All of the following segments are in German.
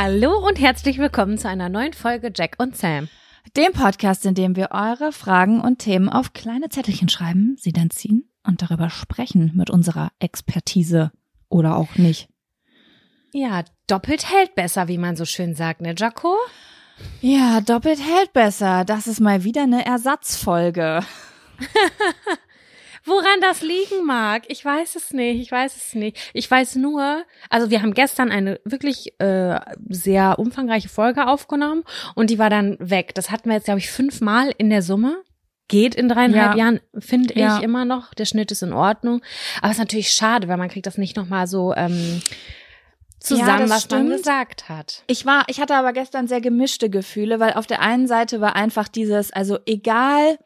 Hallo und herzlich willkommen zu einer neuen Folge Jack und Sam. Dem Podcast, in dem wir eure Fragen und Themen auf kleine Zettelchen schreiben, sie dann ziehen und darüber sprechen mit unserer Expertise oder auch nicht. Ja, doppelt hält besser, wie man so schön sagt, ne, Jaco? Ja, doppelt hält besser. Das ist mal wieder eine Ersatzfolge. Woran das liegen mag, ich weiß es nicht, ich weiß es nicht. Ich weiß nur, also wir haben gestern eine wirklich äh, sehr umfangreiche Folge aufgenommen und die war dann weg. Das hatten wir jetzt, glaube ich, fünfmal in der Summe. Geht in dreieinhalb Ja. Jahren, finde ich Ja. immer noch. Der Schnitt ist in Ordnung. Aber es ist natürlich schade, weil man kriegt das nicht nochmal so ähm, zusammen, das was man stimmt. gesagt hat. Ich war, ich hatte aber gestern sehr gemischte Gefühle, weil auf der einen Seite war einfach dieses, also egal,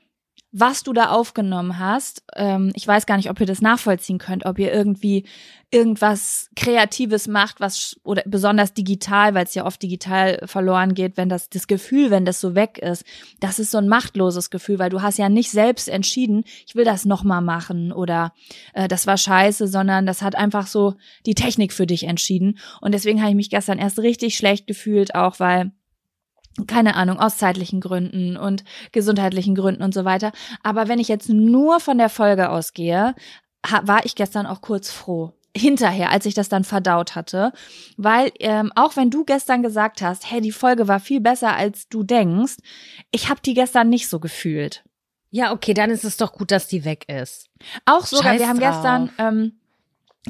was du da aufgenommen hast, ähm, ich weiß gar nicht, ob ihr das nachvollziehen könnt, ob ihr irgendwie irgendwas Kreatives macht, was oder besonders digital, weil es ja oft digital verloren geht, wenn das das Gefühl, wenn das so weg ist, das ist so ein machtloses Gefühl, weil du hast ja nicht selbst entschieden, ich will das noch mal machen oder äh, das war scheiße, sondern das hat einfach so die Technik für dich entschieden. Und deswegen habe ich mich gestern erst richtig schlecht gefühlt, auch weil keine Ahnung, aus zeitlichen Gründen und gesundheitlichen Gründen und so weiter. Aber wenn ich jetzt nur von der Folge ausgehe, war ich gestern auch kurz froh. Hinterher, als ich das dann verdaut hatte, weil ähm, auch wenn du gestern gesagt hast, hey, die Folge war viel besser als du denkst, ich habe die gestern nicht so gefühlt. Ja, okay, dann ist es doch gut, dass die weg ist. Auch sogar, Scheiß wir haben drauf. gestern, ähm,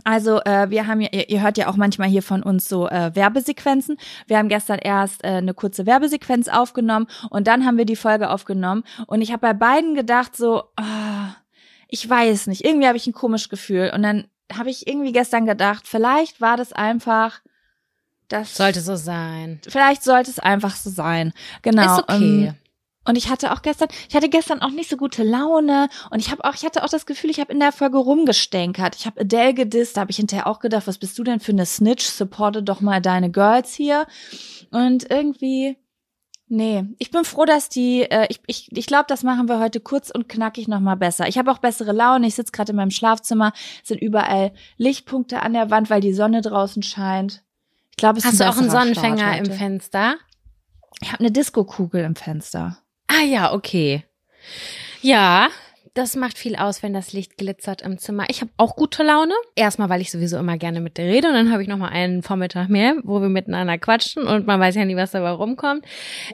also äh, wir haben ja, ihr, ihr hört ja auch manchmal hier von uns so äh, Werbesequenzen. Wir haben gestern erst äh, eine kurze Werbesequenz aufgenommen und dann haben wir die Folge aufgenommen. Und ich habe bei beiden gedacht so, ah, ich weiß nicht, irgendwie habe ich ein komisches Gefühl. Und dann habe ich irgendwie gestern gedacht, vielleicht war das einfach, das Sollte so sein. vielleicht sollte es einfach so sein. Genau. Ist okay. ähm, und ich hatte auch gestern, ich hatte gestern auch nicht so gute Laune und ich habe auch, ich hatte auch das Gefühl, ich habe in der Folge rumgestänkert. Ich habe Adele gedisst, da habe ich hinterher auch gedacht, was bist du denn für eine Snitch? Supporte doch mal deine Girls hier. Und irgendwie, nee, ich bin froh, dass die, äh, ich, ich, ich glaube, das machen wir heute kurz und knackig nochmal besser. Ich habe auch bessere Laune. Ich sitze gerade in meinem Schlafzimmer, es sind überall Lichtpunkte an der Wand, weil die Sonne draußen scheint. Ich glaube, es ist Hast du auch einen Sonnenfänger im. Fenster? Ich habe eine Disco-Kugel im Fenster. Ah ja, okay. Ja, das macht viel aus, wenn das Licht glitzert im Zimmer. Ich habe auch gute Laune. Erstmal, weil ich sowieso immer gerne mit dir rede und dann habe ich noch mal einen Vormittag mehr, wo wir miteinander quatschen und man weiß ja nie, was dabei rumkommt.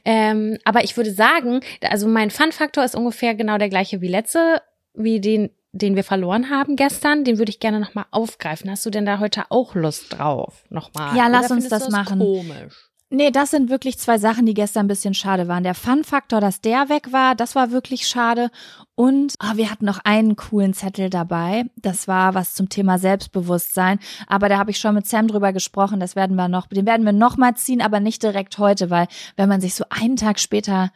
Ähm, aber ich würde sagen, also mein Fun-Faktor ist ungefähr genau der gleiche wie letzte, wie den den wir verloren haben gestern, den würde ich gerne nochmal aufgreifen. Hast du denn da heute auch Lust drauf? Nochmal? Ja, lass uns das machen. Komisch. Nee, das sind wirklich zwei Sachen, die gestern ein bisschen schade waren. Der Fun-Faktor, dass der weg war, das war wirklich schade. Und oh, wir hatten noch einen coolen Zettel dabei. Das war was zum Thema Selbstbewusstsein. Aber da habe ich schon mit Sam drüber gesprochen. Das werden wir noch, den werden wir noch mal ziehen, aber nicht direkt heute, weil wenn man sich so einen Tag später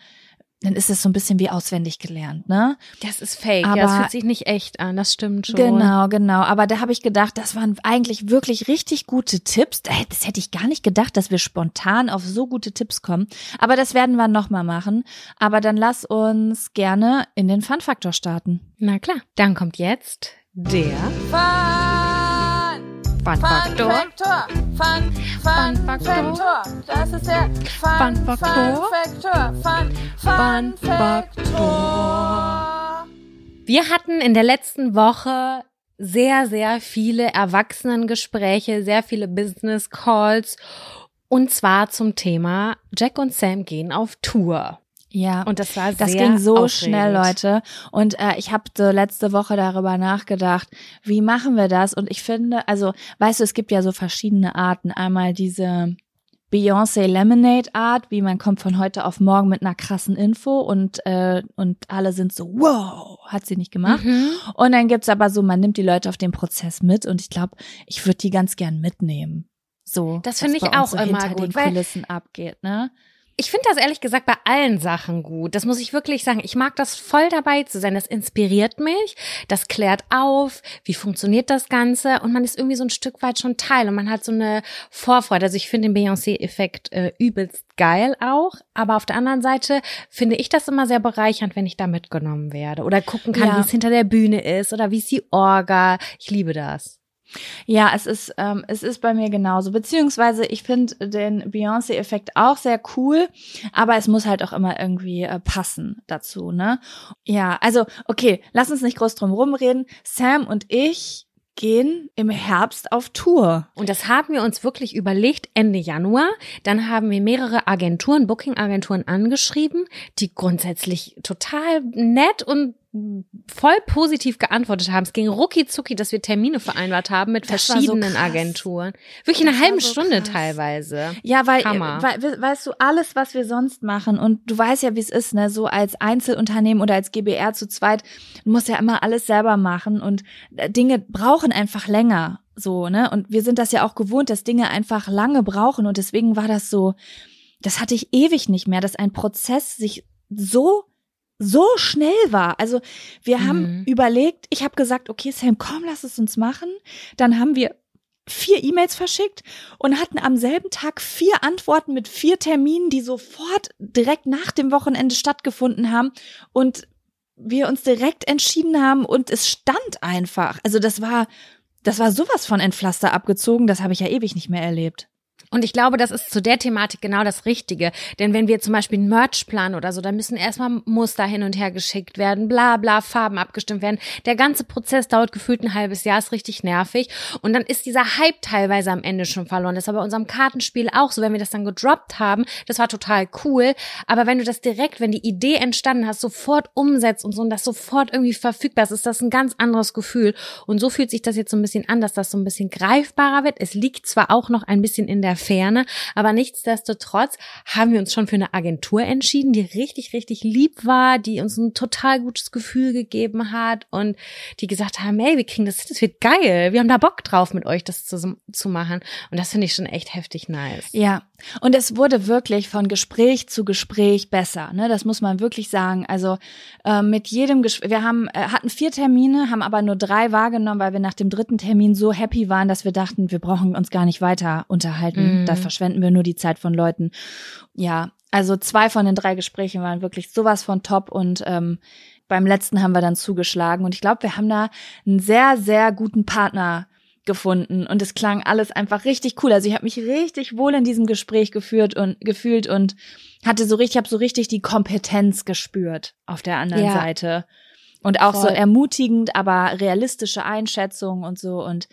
dann ist es so ein bisschen wie auswendig gelernt, ne? Das ist fake, aber, ja, das fühlt sich nicht echt an, das stimmt schon. Genau, genau. Aber da habe ich gedacht, das waren eigentlich wirklich richtig gute Tipps. Das hätte ich gar nicht gedacht, dass wir spontan auf so gute Tipps kommen. Aber das werden wir nochmal machen. Aber dann lass uns gerne in den Fun-Faktor starten. Na klar, dann kommt jetzt der Fun Fun Faktor. Fun, Fun Faktor. Das ist der Fun Faktor. Fun, Fun Faktor. Wir hatten in der letzten Woche sehr, sehr viele Erwachsenengespräche, sehr viele Business Calls und zwar zum Thema Jack und Sam gehen auf Tour. Ja, und das war Das ging so aufregend. schnell, Leute. Und äh, ich habe so letzte Woche darüber nachgedacht, wie machen wir das? Und ich finde, also, weißt du, es gibt ja so verschiedene Arten. Einmal diese Beyoncé Lemonade Art, wie man kommt von heute auf morgen mit einer krassen Info und äh, und alle sind so wow, hat sie nicht gemacht. Mhm. Und dann gibt's aber so, man nimmt die Leute auf den Prozess mit und ich glaube, ich würde die ganz gern mitnehmen. So, das finde ich auch so immer gut, den Kulissen abgeht, ne? Ich finde das ehrlich gesagt bei allen Sachen gut. Das muss ich wirklich sagen. Ich mag das voll dabei zu sein. Das inspiriert mich. Das klärt auf. Wie funktioniert das Ganze? Und man ist irgendwie so ein Stück weit schon Teil und man hat so eine Vorfreude. Also ich finde den Beyoncé-Effekt äh, übelst geil auch. Aber auf der anderen Seite finde ich das immer sehr bereichernd, wenn ich da mitgenommen werde oder gucken kann, ja. wie es hinter der Bühne ist oder wie es die Orga. Ich liebe das. Ja, es ist, ähm, es ist bei mir genauso. Beziehungsweise ich finde den Beyoncé-Effekt auch sehr cool, aber es muss halt auch immer irgendwie äh, passen dazu, ne? Ja, also, okay, lass uns nicht groß drum rumreden. Sam und ich gehen im Herbst auf Tour. Und das haben wir uns wirklich überlegt Ende Januar. Dann haben wir mehrere Agenturen, Booking-Agenturen angeschrieben, die grundsätzlich total nett und voll positiv geantwortet haben. Es ging rucki zucki, dass wir Termine vereinbart haben mit das verschiedenen so Agenturen. Wirklich das eine halbe so Stunde krass. teilweise. Ja, weil, weil, weißt du, alles, was wir sonst machen und du weißt ja, wie es ist, ne, so als Einzelunternehmen oder als GBR zu zweit, du musst ja immer alles selber machen und äh, Dinge brauchen einfach länger, so, ne? Und wir sind das ja auch gewohnt, dass Dinge einfach lange brauchen und deswegen war das so, das hatte ich ewig nicht mehr, dass ein Prozess sich so so schnell war. Also wir mhm. haben überlegt, ich habe gesagt, okay, Sam, komm, lass es uns machen. Dann haben wir vier E-Mails verschickt und hatten am selben Tag vier Antworten mit vier Terminen, die sofort direkt nach dem Wochenende stattgefunden haben und wir uns direkt entschieden haben und es stand einfach. Also das war, das war sowas von Entpflaster abgezogen, das habe ich ja ewig nicht mehr erlebt. Und ich glaube, das ist zu der Thematik genau das Richtige. Denn wenn wir zum Beispiel einen Merch planen oder so, dann müssen erstmal Muster hin und her geschickt werden, bla bla, Farben abgestimmt werden. Der ganze Prozess dauert gefühlt ein halbes Jahr, ist richtig nervig. Und dann ist dieser Hype teilweise am Ende schon verloren. Das aber bei unserem Kartenspiel auch so, wenn wir das dann gedroppt haben, das war total cool. Aber wenn du das direkt, wenn die Idee entstanden hast, sofort umsetzt und so und das sofort irgendwie verfügbar ist, ist das ein ganz anderes Gefühl. Und so fühlt sich das jetzt so ein bisschen an, dass das so ein bisschen greifbarer wird. Es liegt zwar auch noch ein bisschen in der Ferne. Aber nichtsdestotrotz haben wir uns schon für eine Agentur entschieden, die richtig, richtig lieb war, die uns ein total gutes Gefühl gegeben hat und die gesagt haben, hey, wir kriegen das, das wird geil. Wir haben da Bock drauf, mit euch das zu, zu machen. Und das finde ich schon echt heftig nice. Ja. Und es wurde wirklich von Gespräch zu Gespräch besser. Ne? Das muss man wirklich sagen. Also äh, mit jedem Gespräch, wir haben, äh, hatten vier Termine, haben aber nur drei wahrgenommen, weil wir nach dem dritten Termin so happy waren, dass wir dachten, wir brauchen uns gar nicht weiter unterhalten. Mhm. Da verschwenden wir nur die Zeit von Leuten. Ja, also zwei von den drei Gesprächen waren wirklich sowas von top und ähm, beim letzten haben wir dann zugeschlagen und ich glaube, wir haben da einen sehr, sehr guten Partner gefunden und es klang alles einfach richtig cool. Also ich habe mich richtig wohl in diesem Gespräch geführt und gefühlt und hatte so richtig, habe so richtig die Kompetenz gespürt auf der anderen ja. Seite und auch Voll. so ermutigend, aber realistische Einschätzung und so und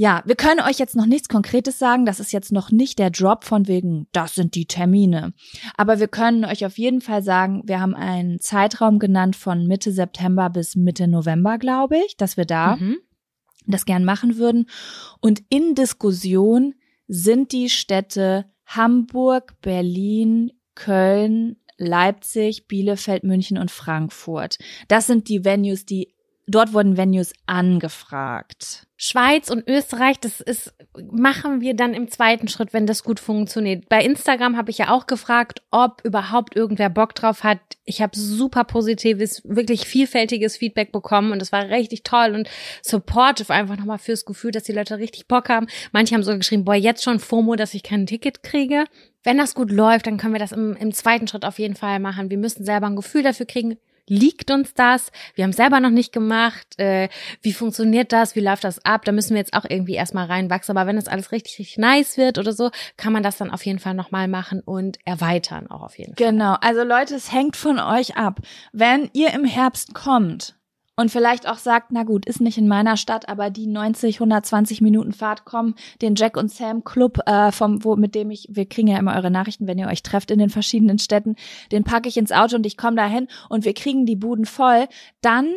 ja, wir können euch jetzt noch nichts Konkretes sagen. Das ist jetzt noch nicht der Drop von wegen, das sind die Termine. Aber wir können euch auf jeden Fall sagen, wir haben einen Zeitraum genannt von Mitte September bis Mitte November, glaube ich, dass wir da mhm. das gern machen würden. Und in Diskussion sind die Städte Hamburg, Berlin, Köln, Leipzig, Bielefeld, München und Frankfurt. Das sind die Venues, die dort wurden Venues angefragt. Schweiz und Österreich, das ist, machen wir dann im zweiten Schritt, wenn das gut funktioniert. Bei Instagram habe ich ja auch gefragt, ob überhaupt irgendwer Bock drauf hat. Ich habe super positives, wirklich vielfältiges Feedback bekommen und es war richtig toll und supportive einfach nochmal fürs Gefühl, dass die Leute richtig Bock haben. Manche haben sogar geschrieben, boah, jetzt schon FOMO, dass ich kein Ticket kriege. Wenn das gut läuft, dann können wir das im, im zweiten Schritt auf jeden Fall machen. Wir müssen selber ein Gefühl dafür kriegen, liegt uns das? Wir haben selber noch nicht gemacht. Äh, wie funktioniert das? Wie läuft das ab? Da müssen wir jetzt auch irgendwie erstmal reinwachsen. Aber wenn das alles richtig, richtig nice wird oder so, kann man das dann auf jeden Fall nochmal machen und erweitern auch auf jeden Fall. Genau. Also Leute, es hängt von euch ab. Wenn ihr im Herbst kommt, und vielleicht auch sagt, na gut, ist nicht in meiner Stadt, aber die 90, 120 Minuten Fahrt kommen, den Jack und Sam Club, äh, vom, wo, mit dem ich, wir kriegen ja immer eure Nachrichten, wenn ihr euch trefft in den verschiedenen Städten, den packe ich ins Auto und ich komme dahin und wir kriegen die Buden voll, dann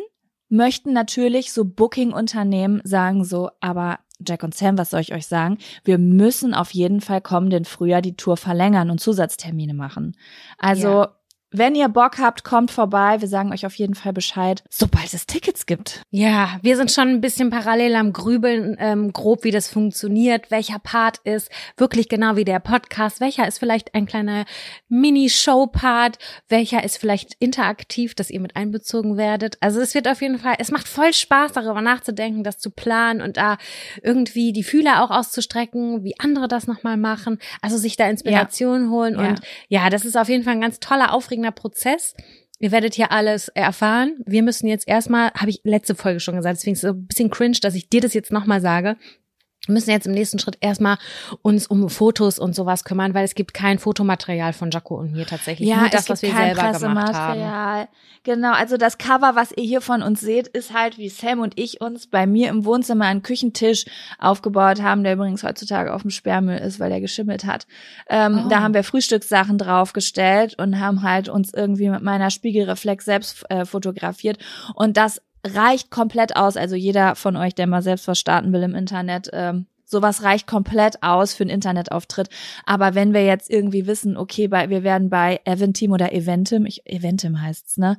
möchten natürlich so Booking-Unternehmen sagen so, aber Jack und Sam, was soll ich euch sagen? Wir müssen auf jeden Fall kommenden Frühjahr die Tour verlängern und Zusatztermine machen. Also ja. Wenn ihr Bock habt, kommt vorbei. Wir sagen euch auf jeden Fall Bescheid, sobald es Tickets gibt. Ja, wir sind schon ein bisschen parallel am Grübeln, ähm, grob wie das funktioniert, welcher Part ist wirklich genau wie der Podcast, welcher ist vielleicht ein kleiner Mini-Show-Part, welcher ist vielleicht interaktiv, dass ihr mit einbezogen werdet. Also es wird auf jeden Fall, es macht voll Spaß, darüber nachzudenken, das zu planen und da irgendwie die Fühler auch auszustrecken, wie andere das nochmal machen. Also sich da Inspiration ja. holen. Ja. Und ja, das ist auf jeden Fall ein ganz toller, aufregender aufregender Prozess. Ihr werdet hier alles erfahren. Wir müssen jetzt erstmal, habe ich letzte Folge schon gesagt, deswegen ist es ein bisschen cringe, dass ich dir das jetzt nochmal sage. Wir müssen jetzt im nächsten Schritt erstmal uns um Fotos und sowas kümmern, weil es gibt kein Fotomaterial von Jaco und mir tatsächlich. Ja, Nur das, was wir selber gemacht haben. Genau, also das Cover, was ihr hier von uns seht, ist halt, wie Sam und ich uns bei mir im Wohnzimmer einen Küchentisch aufgebaut haben, der übrigens heutzutage auf dem Sperrmüll ist, weil der geschimmelt hat. Ähm, oh. Da haben wir Frühstückssachen draufgestellt und haben halt uns irgendwie mit meiner Spiegelreflex selbst äh, fotografiert. Und das reicht komplett aus. Also jeder von euch, der mal selbst was starten will im Internet, ähm, sowas reicht komplett aus für einen Internetauftritt. Aber wenn wir jetzt irgendwie wissen, okay, bei, wir werden bei Eventim oder Eventim, ich, Eventim heißt's, ne?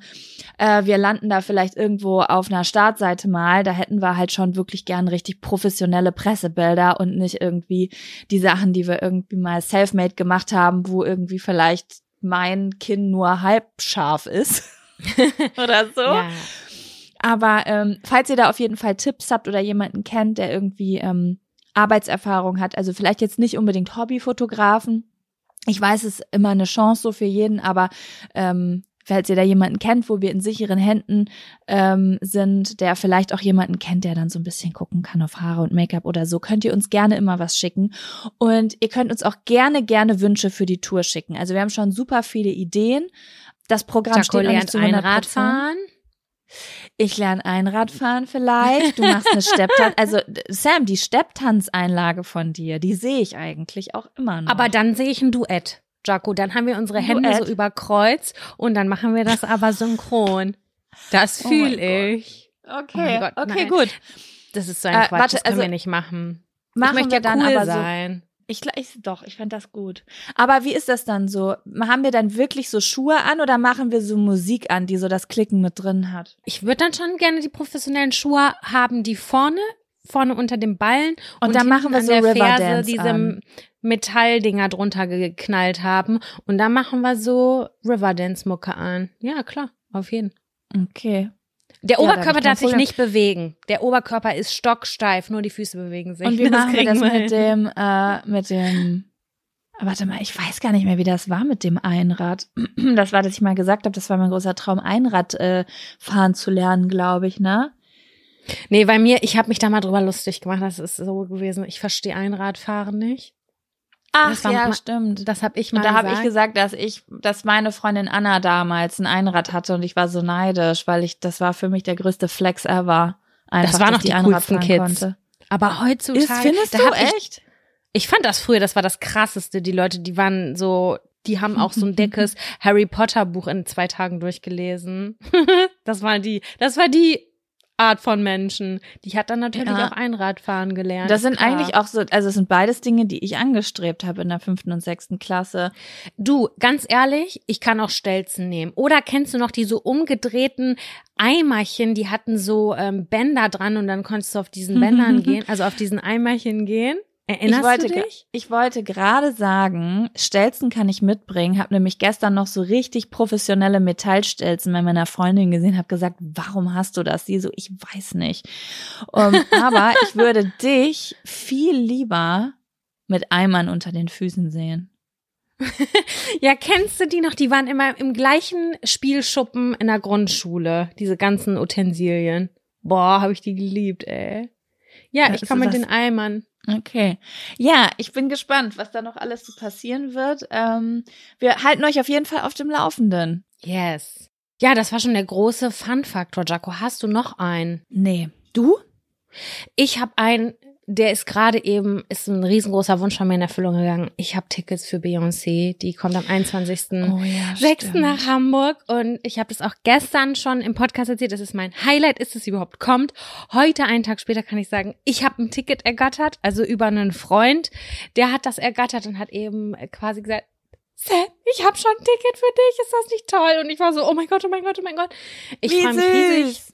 Äh, wir landen da vielleicht irgendwo auf einer Startseite mal, da hätten wir halt schon wirklich gern richtig professionelle Pressebilder und nicht irgendwie die Sachen, die wir irgendwie mal selfmade gemacht haben, wo irgendwie vielleicht mein Kinn nur halb scharf ist. oder so. Ja. Aber ähm, falls ihr da auf jeden Fall Tipps habt oder jemanden kennt, der irgendwie ähm, Arbeitserfahrung hat, also vielleicht jetzt nicht unbedingt Hobbyfotografen. Ich weiß, es ist immer eine Chance so für jeden, aber ähm, falls ihr da jemanden kennt, wo wir in sicheren Händen ähm, sind, der vielleicht auch jemanden kennt, der dann so ein bisschen gucken kann auf Haare und Make-up oder so, könnt ihr uns gerne immer was schicken. Und ihr könnt uns auch gerne, gerne Wünsche für die Tour schicken. Also wir haben schon super viele Ideen. Das Programm Jaco steht noch nicht zu 100%. Radfahren. Ich lerne Einradfahren vielleicht. Du machst eine Stepptanz. Also Sam, die Stepptanzeinlage von dir, die sehe ich eigentlich auch immer noch. Aber dann sehe ich ein Duett, Jaco. Dann haben wir unsere Hände Duett. so über Kreuz und dann machen wir das aber synchron. Das fühle oh ich. Okay, oh Gott, okay, nein. gut. Das ist so ein äh, Quatsch, warte, das können also, wir nicht machen. Machen ich möchte wir dann cool aber sein. So ich, ich doch, ich fand das gut. Aber wie ist das dann so? Haben wir dann wirklich so Schuhe an oder machen wir so Musik an, die so das Klicken mit drin hat? Ich würde dann schon gerne die professionellen Schuhe haben, die vorne, vorne unter dem Ballen und, und dann machen wir so Riverdance diese an. Metalldinger drunter geknallt haben und dann machen wir so Riverdance Mucke an. Ja, klar, auf jeden. Okay. Der ja, Oberkörper darf sich nicht bewegen. Der Oberkörper ist stocksteif, nur die Füße bewegen sich. Und wie das machen wir das mit dem, äh, mit dem, warte mal, ich weiß gar nicht mehr, wie das war mit dem Einrad. Das war, dass ich mal gesagt habe, das war mein großer Traum, Einrad äh, fahren zu lernen, glaube ich, ne? Nee, bei mir, ich habe mich da mal drüber lustig gemacht, das ist so gewesen, ich verstehe Einradfahren nicht. Ach ja, mal, stimmt. Das habe ich mal und da habe ich gesagt, dass ich, dass meine Freundin Anna damals ein Einrad hatte und ich war so neidisch, weil ich, das war für mich der größte Flex ever. Einfach, das waren noch die, die coolsten Kids. Konnte. Aber heutzutage, Ist, findest du echt? Ich, ich fand das früher, das war das krasseste. Die Leute, die waren so, die haben auch so ein dickes Harry Potter Buch in zwei Tagen durchgelesen. das war die, das war die Art von Menschen. Die hat dann natürlich Ja. auch Einradfahren gelernt. Das sind klar. eigentlich auch so, also es sind beides Dinge, die ich angestrebt habe in der fünften und sechsten Klasse. Du, ganz ehrlich, ich kann auch Stelzen nehmen. Oder kennst du noch die so umgedrehten Eimerchen, die hatten so ähm, Bänder dran und dann konntest du auf diesen Bändern gehen, also auf diesen Eimerchen gehen? Erinnerst ich wollte, du dich? ich wollte gerade sagen, Stelzen kann ich mitbringen. Habe nämlich gestern noch so richtig professionelle Metallstelzen bei meiner Freundin gesehen. Habe gesagt, warum hast du das? Sie so, ich weiß nicht. Um, aber ich würde dich viel lieber mit Eimern unter den Füßen sehen. Ja, kennst du die noch? Die waren immer im gleichen Spielschuppen in der Grundschule, diese ganzen Utensilien. Boah, habe ich die geliebt, ey. Ja, Ja, ich komme mit das- den Eimern. Okay. Ja, ich bin gespannt, was da noch alles so passieren wird. Ähm, wir halten euch auf jeden Fall auf dem Laufenden. Yes. Ja, das war schon der große Fun-Faktor, Jaco. Hast du noch einen? Nee. Du? Ich habe einen, der ist gerade eben, ist ein riesengroßer Wunsch von mir in Erfüllung gegangen. Ich habe Tickets für Beyoncé. Die kommt am 21. Oh ja, 6. stimmt. nach Hamburg und ich habe das auch gestern schon im Podcast erzählt, das ist mein Highlight, ist es überhaupt kommt. Heute, einen Tag später, kann ich sagen, ich habe ein Ticket ergattert, also über einen Freund, der hat das ergattert und hat eben quasi gesagt, Sam, ich habe schon ein Ticket für dich, ist das nicht toll? Und ich war so, oh mein Gott, oh mein Gott, oh mein Gott. Ich freue mich riesig.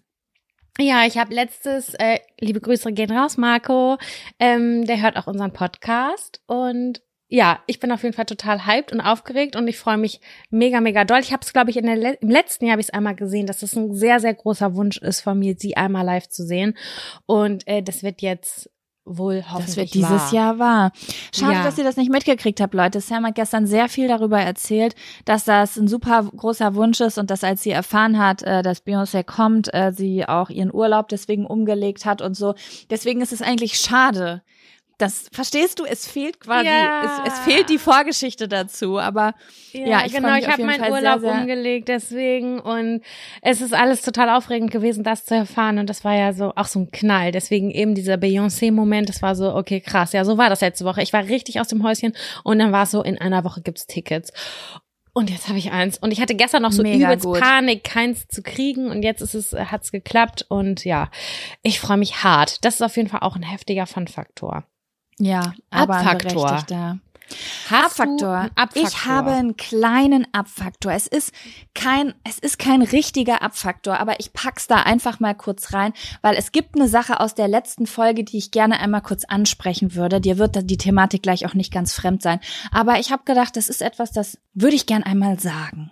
Ja, ich habe letztes, äh, liebe Grüße gehen raus, Marco. Ähm, der hört auch unseren Podcast. Und ja, ich bin auf jeden Fall total hyped und aufgeregt und ich freue mich mega, mega doll. Ich habe es, glaube ich, in der Le im letzten Jahr habe ich es einmal gesehen, dass es ein sehr, sehr großer Wunsch ist von mir, sie einmal live zu sehen. Und äh, das wird jetzt wohl hoffentlich Das wird dieses wahr. Jahr wahr. Schade, Ja. dass ihr das nicht mitgekriegt habt, Leute. Sam hat gestern sehr viel darüber erzählt, dass das ein super großer Wunsch ist und dass als sie erfahren hat, äh, dass Beyoncé kommt, äh, sie auch ihren Urlaub deswegen umgelegt hat und so. Deswegen ist es eigentlich schade. Das verstehst du? Es fehlt quasi, Ja. es, es fehlt die Vorgeschichte dazu. Aber Ja, ich freu genau. mich Ich habe meinen Fall Urlaub sehr, sehr- umgelegt, deswegen und es ist alles total aufregend gewesen, das zu erfahren und das war ja so auch so ein Knall. Deswegen eben dieser Beyoncé-Moment, das war so okay krass. Ja, so war das letzte Woche. Ich war richtig aus dem Häuschen und dann war es so in einer Woche gibt's Tickets. Und jetzt habe ich eins. Und ich hatte gestern noch so Mega übelst gut. Panik, keins zu kriegen. Und jetzt ist es, hat's geklappt. Und ja, ich freue mich hart. Das ist auf jeden Fall auch ein heftiger Fun-Faktor. Ja, aber Abfaktor. Abfaktor. Abfaktor? Ich habe einen kleinen Abfaktor. Es ist kein, es ist kein richtiger Abfaktor, aber ich pack's da einfach mal kurz rein, weil es gibt eine Sache aus der letzten Folge, die ich gerne einmal kurz ansprechen würde. Dir wird die Thematik gleich auch nicht ganz fremd sein. Aber ich habe gedacht, das ist etwas, das würde ich gern einmal sagen.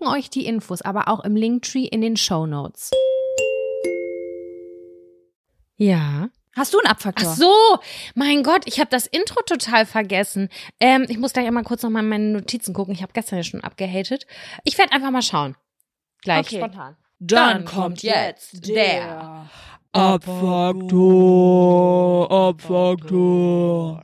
euch die Infos aber auch im Linktree in den Show Notes. Ja. Hast du einen Abfaktor? Ach so, mein Gott, ich habe das Intro total vergessen. Ähm, ich muss gleich einmal kurz noch mal in meine Notizen gucken. Ich habe gestern ja schon abgehatet. Ich werde einfach mal schauen. Gleich Okay. spontan. Dann kommt jetzt der Abfaktor, Abfaktor.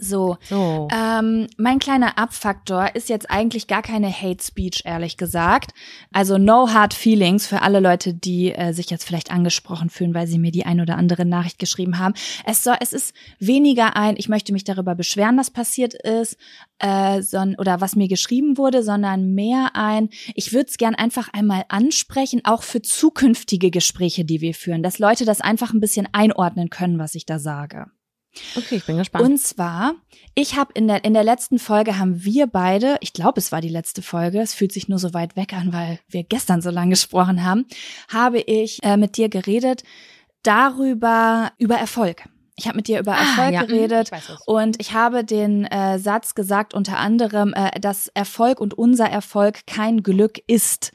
So. So. Ähm, mein kleiner Abfaktor ist jetzt eigentlich gar keine Hate Speech, ehrlich gesagt. Also no hard feelings für alle Leute, die äh, sich jetzt vielleicht angesprochen fühlen, weil sie mir die ein oder andere Nachricht geschrieben haben. Es soll, es ist weniger ein, ich möchte mich darüber beschweren, was passiert ist, äh, son, oder was mir geschrieben wurde, sondern mehr ein, ich würde es gern einfach einmal ansprechen, auch für zukünftige Gespräche, die wir führen, dass Leute das einfach ein bisschen einordnen können, was ich da sage. Okay, ich bin gespannt. Und zwar, ich habe in der in der letzten Folge haben wir beide, ich glaube, es war die letzte Folge, es fühlt sich nur so weit weg an, weil wir gestern so lange gesprochen haben, habe ich äh, mit dir geredet darüber über Erfolg. Ich habe mit dir über Ah, Erfolg ja, geredet ich und ich habe den äh, Satz gesagt, unter anderem, äh, dass Erfolg und unser Erfolg kein Glück ist.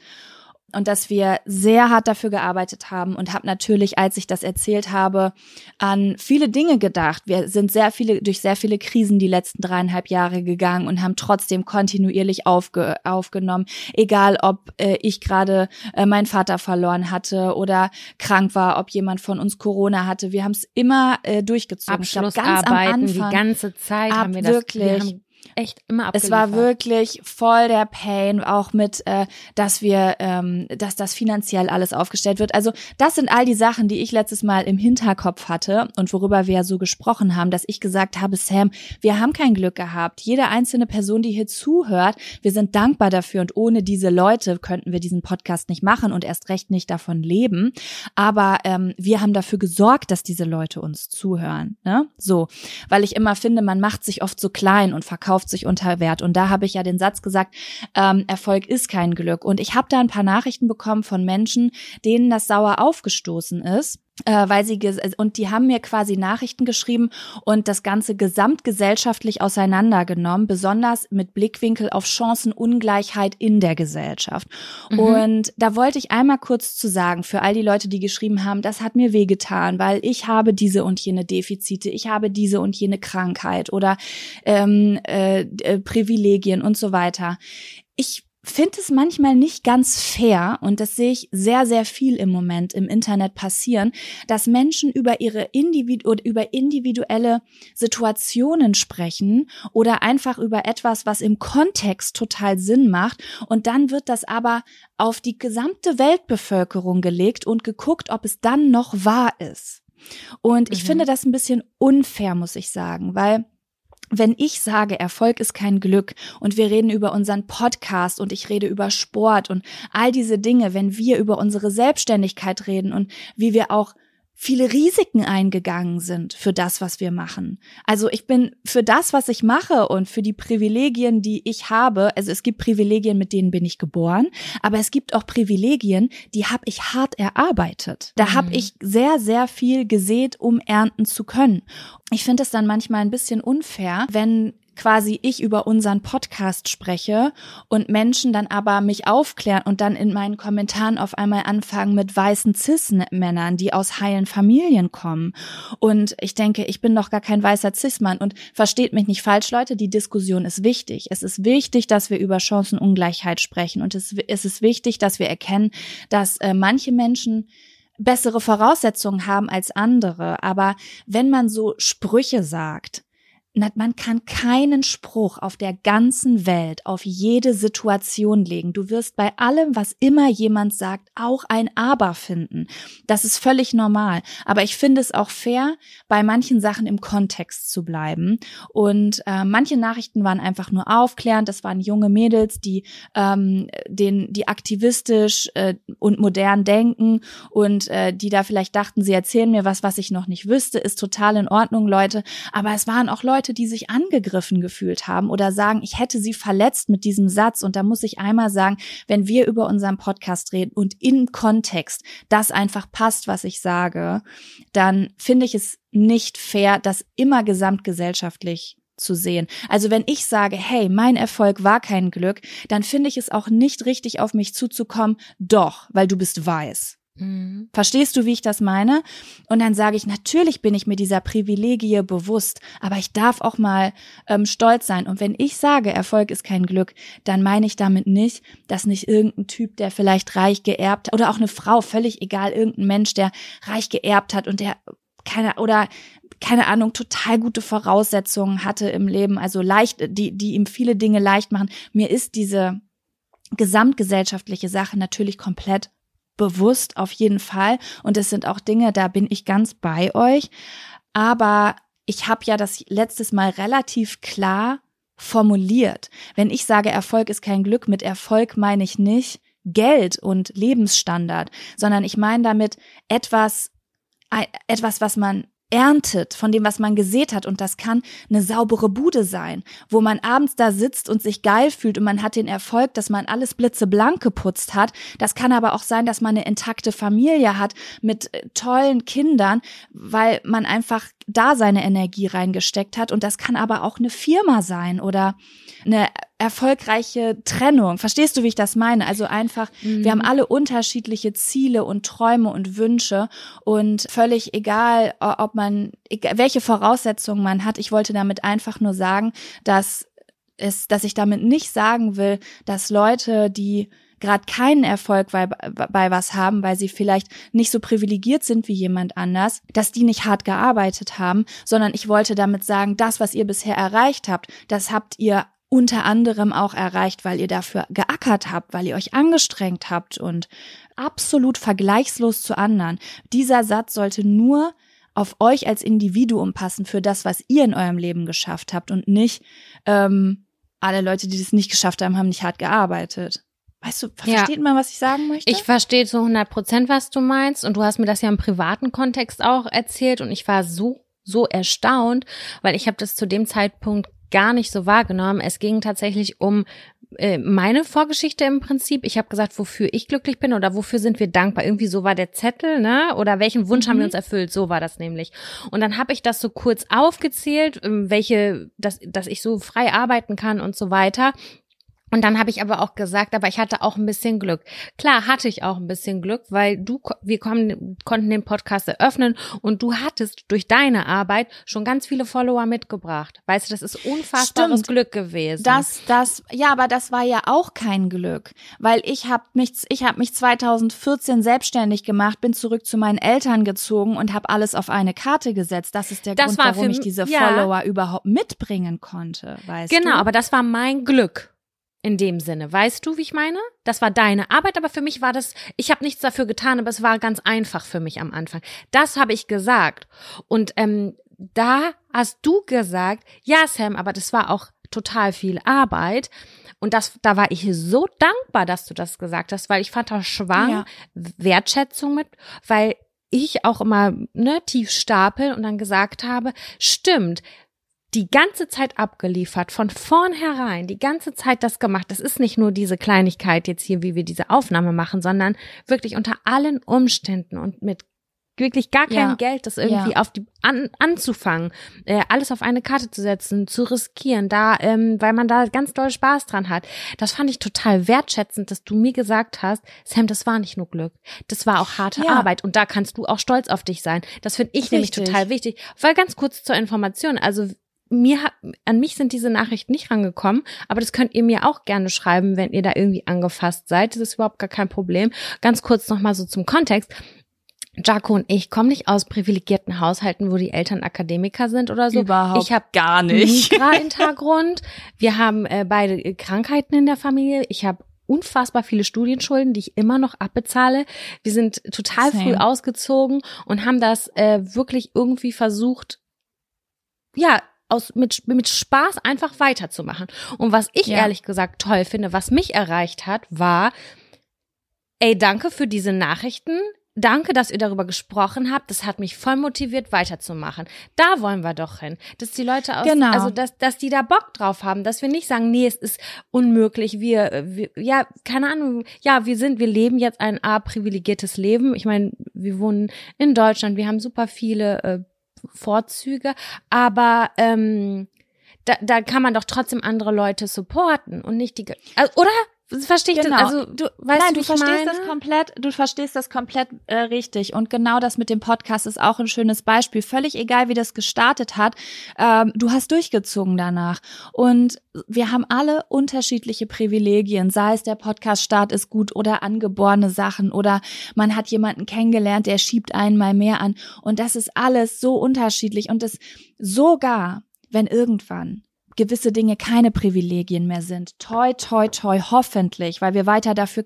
Und dass wir sehr hart dafür gearbeitet haben und habe natürlich, als ich das erzählt habe, an viele Dinge gedacht. Wir sind sehr viele durch sehr viele Krisen die letzten dreieinhalb Jahre gegangen und haben trotzdem kontinuierlich aufge, aufgenommen, egal ob äh, ich gerade äh, meinen Vater verloren hatte oder krank war, ob jemand von uns Corona hatte. Wir haben es immer äh, durchgezogen. Ich glaub, Abschlussarbeiten, die Anfang, ganze Zeit ab- haben wir das. Wir wirklich. haben echt immer es abgeliefert. war wirklich voll der Pain, auch mit, äh, dass wir, ähm, dass das finanziell alles aufgestellt wird. Also das sind all die Sachen, die ich letztes Mal im Hinterkopf hatte und worüber wir ja so gesprochen haben, dass ich gesagt habe, Sam, wir haben kein Glück gehabt. Jede einzelne Person, die hier zuhört, wir sind dankbar dafür und ohne diese Leute könnten wir diesen Podcast nicht machen und erst recht nicht davon leben. Aber ähm, wir haben dafür gesorgt, dass diese Leute uns zuhören. Ne? So, weil ich immer finde, man macht sich oft so klein und verkauft sich unter Wert. Und da habe ich ja den Satz gesagt, ähm, Erfolg ist kein Glück. Und ich habe da ein paar Nachrichten bekommen von Menschen, denen das sauer aufgestoßen ist. Äh, weil sie ges- und die haben mir quasi Nachrichten geschrieben und das Ganze gesamtgesellschaftlich auseinandergenommen, besonders mit Blickwinkel auf Chancenungleichheit in der Gesellschaft. Mhm. Und da wollte ich einmal kurz zu sagen, für all die Leute, die geschrieben haben, das hat mir wehgetan, weil ich habe diese und jene Defizite, ich habe diese und jene Krankheit oder ähm, äh, äh, Privilegien und so weiter. Ich finde es manchmal nicht ganz fair und das sehe ich sehr, sehr viel im Moment im Internet passieren, dass Menschen über ihre Individu über individuelle Situationen sprechen oder einfach über etwas, was im Kontext total Sinn macht und dann wird das aber auf die gesamte Weltbevölkerung gelegt und geguckt, ob es dann noch wahr ist. Und ich Mhm. finde das ein bisschen unfair, muss ich sagen, weil wenn ich sage, Erfolg ist kein Glück und wir reden über unseren Podcast und ich rede über Sport und all diese Dinge, wenn wir über unsere Selbstständigkeit reden und wie wir auch viele Risiken eingegangen sind für das, was wir machen. Also ich bin für das, was ich mache und für die Privilegien, die ich habe, also es gibt Privilegien, mit denen bin ich geboren, aber es gibt auch Privilegien, die habe ich hart erarbeitet. Da habe Mhm. ich sehr, sehr viel gesät, um ernten zu können. Ich finde es dann manchmal ein bisschen unfair, wenn quasi ich über unseren Podcast spreche und Menschen dann aber mich aufklären und dann in meinen Kommentaren auf einmal anfangen mit weißen Cis-Männern, die aus heilen Familien kommen. Und ich denke, ich bin doch gar kein weißer Cis-Mann und versteht mich nicht falsch, Leute, die Diskussion ist wichtig. Es ist wichtig, dass wir über Chancenungleichheit sprechen und es, es ist wichtig, dass wir erkennen, dass äh, manche Menschen bessere Voraussetzungen haben als andere. Aber wenn man so Sprüche sagt, man kann keinen Spruch auf der ganzen Welt auf jede Situation legen. Du wirst bei allem, was immer jemand sagt, auch ein Aber finden. Das ist völlig normal. Aber ich finde es auch fair, bei manchen Sachen im Kontext zu bleiben. Und äh, manche Nachrichten waren einfach nur aufklärend. Das waren junge Mädels, die ähm, den, die aktivistisch äh, und modern denken und äh, die da vielleicht dachten, sie erzählen mir was, was ich noch nicht wüsste, ist total in Ordnung, Leute. Aber es waren auch Leute, die sich angegriffen gefühlt haben oder sagen, ich hätte sie verletzt mit diesem Satz. Und da muss ich einmal sagen, wenn wir über unseren Podcast reden und im Kontext das einfach passt, was ich sage, dann finde ich es nicht fair, das immer gesamtgesellschaftlich zu sehen. Also wenn ich sage, hey, mein Erfolg war kein Glück, dann finde ich es auch nicht richtig, auf mich zuzukommen, doch, weil du bist weiß. Mhm. Verstehst du, wie ich das meine? Und dann sage ich, natürlich bin ich mir dieser Privilegie bewusst, aber ich darf auch mal ähm, stolz sein. Und wenn ich sage, Erfolg ist kein Glück, dann meine ich damit nicht, dass nicht irgendein Typ, der vielleicht reich geerbt hat, oder auch eine Frau, völlig egal, irgendein Mensch, der reich geerbt hat und der keine oder keine Ahnung, total gute Voraussetzungen hatte im Leben, also leicht, die, die ihm viele Dinge leicht machen. Mir ist diese gesamtgesellschaftliche Sache natürlich komplett bewusst, auf jeden Fall. Und es sind auch Dinge, da bin ich ganz bei euch. Aber ich habe ja das letztes Mal relativ klar formuliert. Wenn ich sage, Erfolg ist kein Glück, mit Erfolg meine ich nicht Geld und Lebensstandard, sondern ich meine damit etwas, etwas, was man erntet von dem, was man gesät hat. Und das kann eine saubere Bude sein, wo man abends da sitzt und sich geil fühlt und man hat den Erfolg, dass man alles blitzeblank geputzt hat. Das kann aber auch sein, dass man eine intakte Familie hat mit äh, tollen Kindern, weil man einfach da seine Energie reingesteckt hat. Und das kann aber auch eine Firma sein oder eine erfolgreiche Trennung. Verstehst du, wie ich das meine? Also einfach, mhm. wir haben alle unterschiedliche Ziele und Träume und Wünsche und völlig egal, ob man, welche Voraussetzungen man hat. Ich wollte damit einfach nur sagen, dass es, dass ich damit nicht sagen will, dass Leute, die gerade keinen Erfolg bei, bei was haben, weil sie vielleicht nicht so privilegiert sind wie jemand anders, dass die nicht hart gearbeitet haben, sondern ich wollte damit sagen, das, was ihr bisher erreicht habt, das habt ihr unter anderem auch erreicht, weil ihr dafür geackert habt, weil ihr euch angestrengt habt und absolut vergleichslos zu anderen. Dieser Satz sollte nur auf euch als Individuum passen für das, was ihr in eurem Leben geschafft habt und nicht ähm, alle Leute, die das nicht geschafft haben, haben nicht hart gearbeitet. Weißt du, versteht ja. man, was ich sagen möchte? Ich verstehe zu 100 Prozent, was du meinst. Und du hast mir das ja im privaten Kontext auch erzählt. Und ich war so, so erstaunt, weil ich habe das zu dem Zeitpunkt gar nicht so wahrgenommen. Es ging tatsächlich um äh, meine Vorgeschichte im Prinzip. Ich habe gesagt, wofür ich glücklich bin oder wofür sind wir dankbar. Irgendwie so war der Zettel, ne? Oder welchen Wunsch mhm. haben wir mhm. uns erfüllt? So war das nämlich. Und dann habe ich das so kurz aufgezählt, ähm, welche, dass, dass ich so frei arbeiten kann und so weiter. Und dann habe ich aber auch gesagt, aber ich hatte auch ein bisschen Glück. Klar hatte ich auch ein bisschen Glück, weil du, wir kommen, konnten den Podcast eröffnen und du hattest durch deine Arbeit schon ganz viele Follower mitgebracht. Weißt du, das ist unfassbares Stimmt. Glück gewesen. Das, das, ja, aber das war ja auch kein Glück, weil ich habe mich, ich habe mich 2014 selbstständig gemacht, bin zurück zu meinen Eltern gezogen und habe alles auf eine Karte gesetzt. Das ist der das Grund, warum ich diese ja. Follower überhaupt mitbringen konnte. Weißt genau, du? aber das war mein Glück in dem Sinne. Weißt du, wie ich meine? Das war deine Arbeit, aber für mich war das, ich habe nichts dafür getan, aber es war ganz einfach für mich am Anfang. Das habe ich gesagt. Und ähm, da hast du gesagt, ja, Sam, aber das war auch total viel Arbeit. Und das, da war ich so dankbar, dass du das gesagt hast, weil ich fand da schwang ja. Wertschätzung mit, weil ich auch immer ne, tief stapel und dann gesagt habe, stimmt, die ganze Zeit abgeliefert, von vornherein, die ganze Zeit das gemacht. Das ist nicht nur diese Kleinigkeit jetzt hier, wie wir diese Aufnahme machen, sondern wirklich unter allen Umständen und mit wirklich gar kein ja. Geld, das irgendwie ja. auf die an, anzufangen, äh, alles auf eine Karte zu setzen, zu riskieren, da, ähm, weil man da ganz doll Spaß dran hat. Das fand ich total wertschätzend, dass du mir gesagt hast, Sam, das war nicht nur Glück, das war auch harte ja. Arbeit und da kannst du auch stolz auf dich sein. Das finde ich Richtig. nämlich total wichtig. Weil ganz kurz zur Information, also mir an mich sind diese Nachrichten nicht rangekommen, aber das könnt ihr mir auch gerne schreiben, wenn ihr da irgendwie angefasst seid. Das ist überhaupt gar kein Problem. Ganz kurz nochmal so zum Kontext. Jaco und ich kommen nicht aus privilegierten Haushalten, wo die Eltern Akademiker sind oder so. Überhaupt ich habe gar nicht. Migra-Hintergrund. Wir haben äh, beide Krankheiten in der Familie. Ich habe unfassbar viele Studienschulden, die ich immer noch abbezahle. Wir sind total Same. früh ausgezogen und haben das äh, wirklich irgendwie versucht, ja, aus, mit, mit Spaß einfach weiterzumachen. Und was ich ja. ehrlich gesagt toll finde, was mich erreicht hat, war, ey, danke für diese Nachrichten. Danke, dass ihr darüber gesprochen habt. Das hat mich voll motiviert, weiterzumachen. Da wollen wir doch hin. Dass die Leute aus, genau. also dass, dass die da Bock drauf haben, dass wir nicht sagen, nee, es ist unmöglich. Wir, wir ja, keine Ahnung, ja, wir sind, wir leben jetzt ein A privilegiertes Leben. Ich meine, wir wohnen in Deutschland, wir haben super viele äh, Vorzüge, aber ähm, da, da kann man doch trotzdem andere Leute supporten und nicht die, also, oder? Verstehe ich Genau. das. Also du weißt Nein, du, du verstehst meine? das komplett, du verstehst das komplett äh, richtig. Und genau das mit dem Podcast ist auch ein schönes Beispiel. Völlig egal, wie das gestartet hat, ähm, du hast durchgezogen danach. Und wir haben alle unterschiedliche Privilegien, sei es der Podcast-Start ist gut oder angeborene Sachen oder man hat jemanden kennengelernt, der schiebt einen mal mehr an. Und das ist alles so unterschiedlich. Und es sogar, wenn irgendwann gewisse Dinge keine Privilegien mehr sind. Toi, toi, toi, hoffentlich, weil wir weiter dafür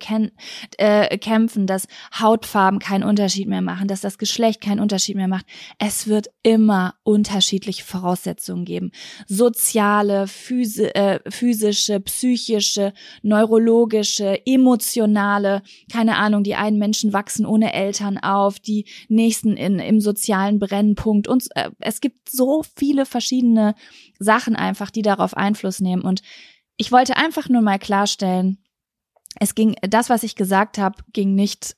äh, kämpfen, dass Hautfarben keinen Unterschied mehr machen, dass das Geschlecht keinen Unterschied mehr macht. Es wird immer unterschiedliche Voraussetzungen geben. Soziale, physi äh, physische, psychische, neurologische, emotionale, keine Ahnung, die einen Menschen wachsen ohne Eltern auf, die nächsten in, im sozialen Brennpunkt und äh, es gibt so viele verschiedene Sachen einfach, die darauf Einfluss nehmen. Und ich wollte einfach nur mal klarstellen, es ging, das, was ich gesagt habe, ging nicht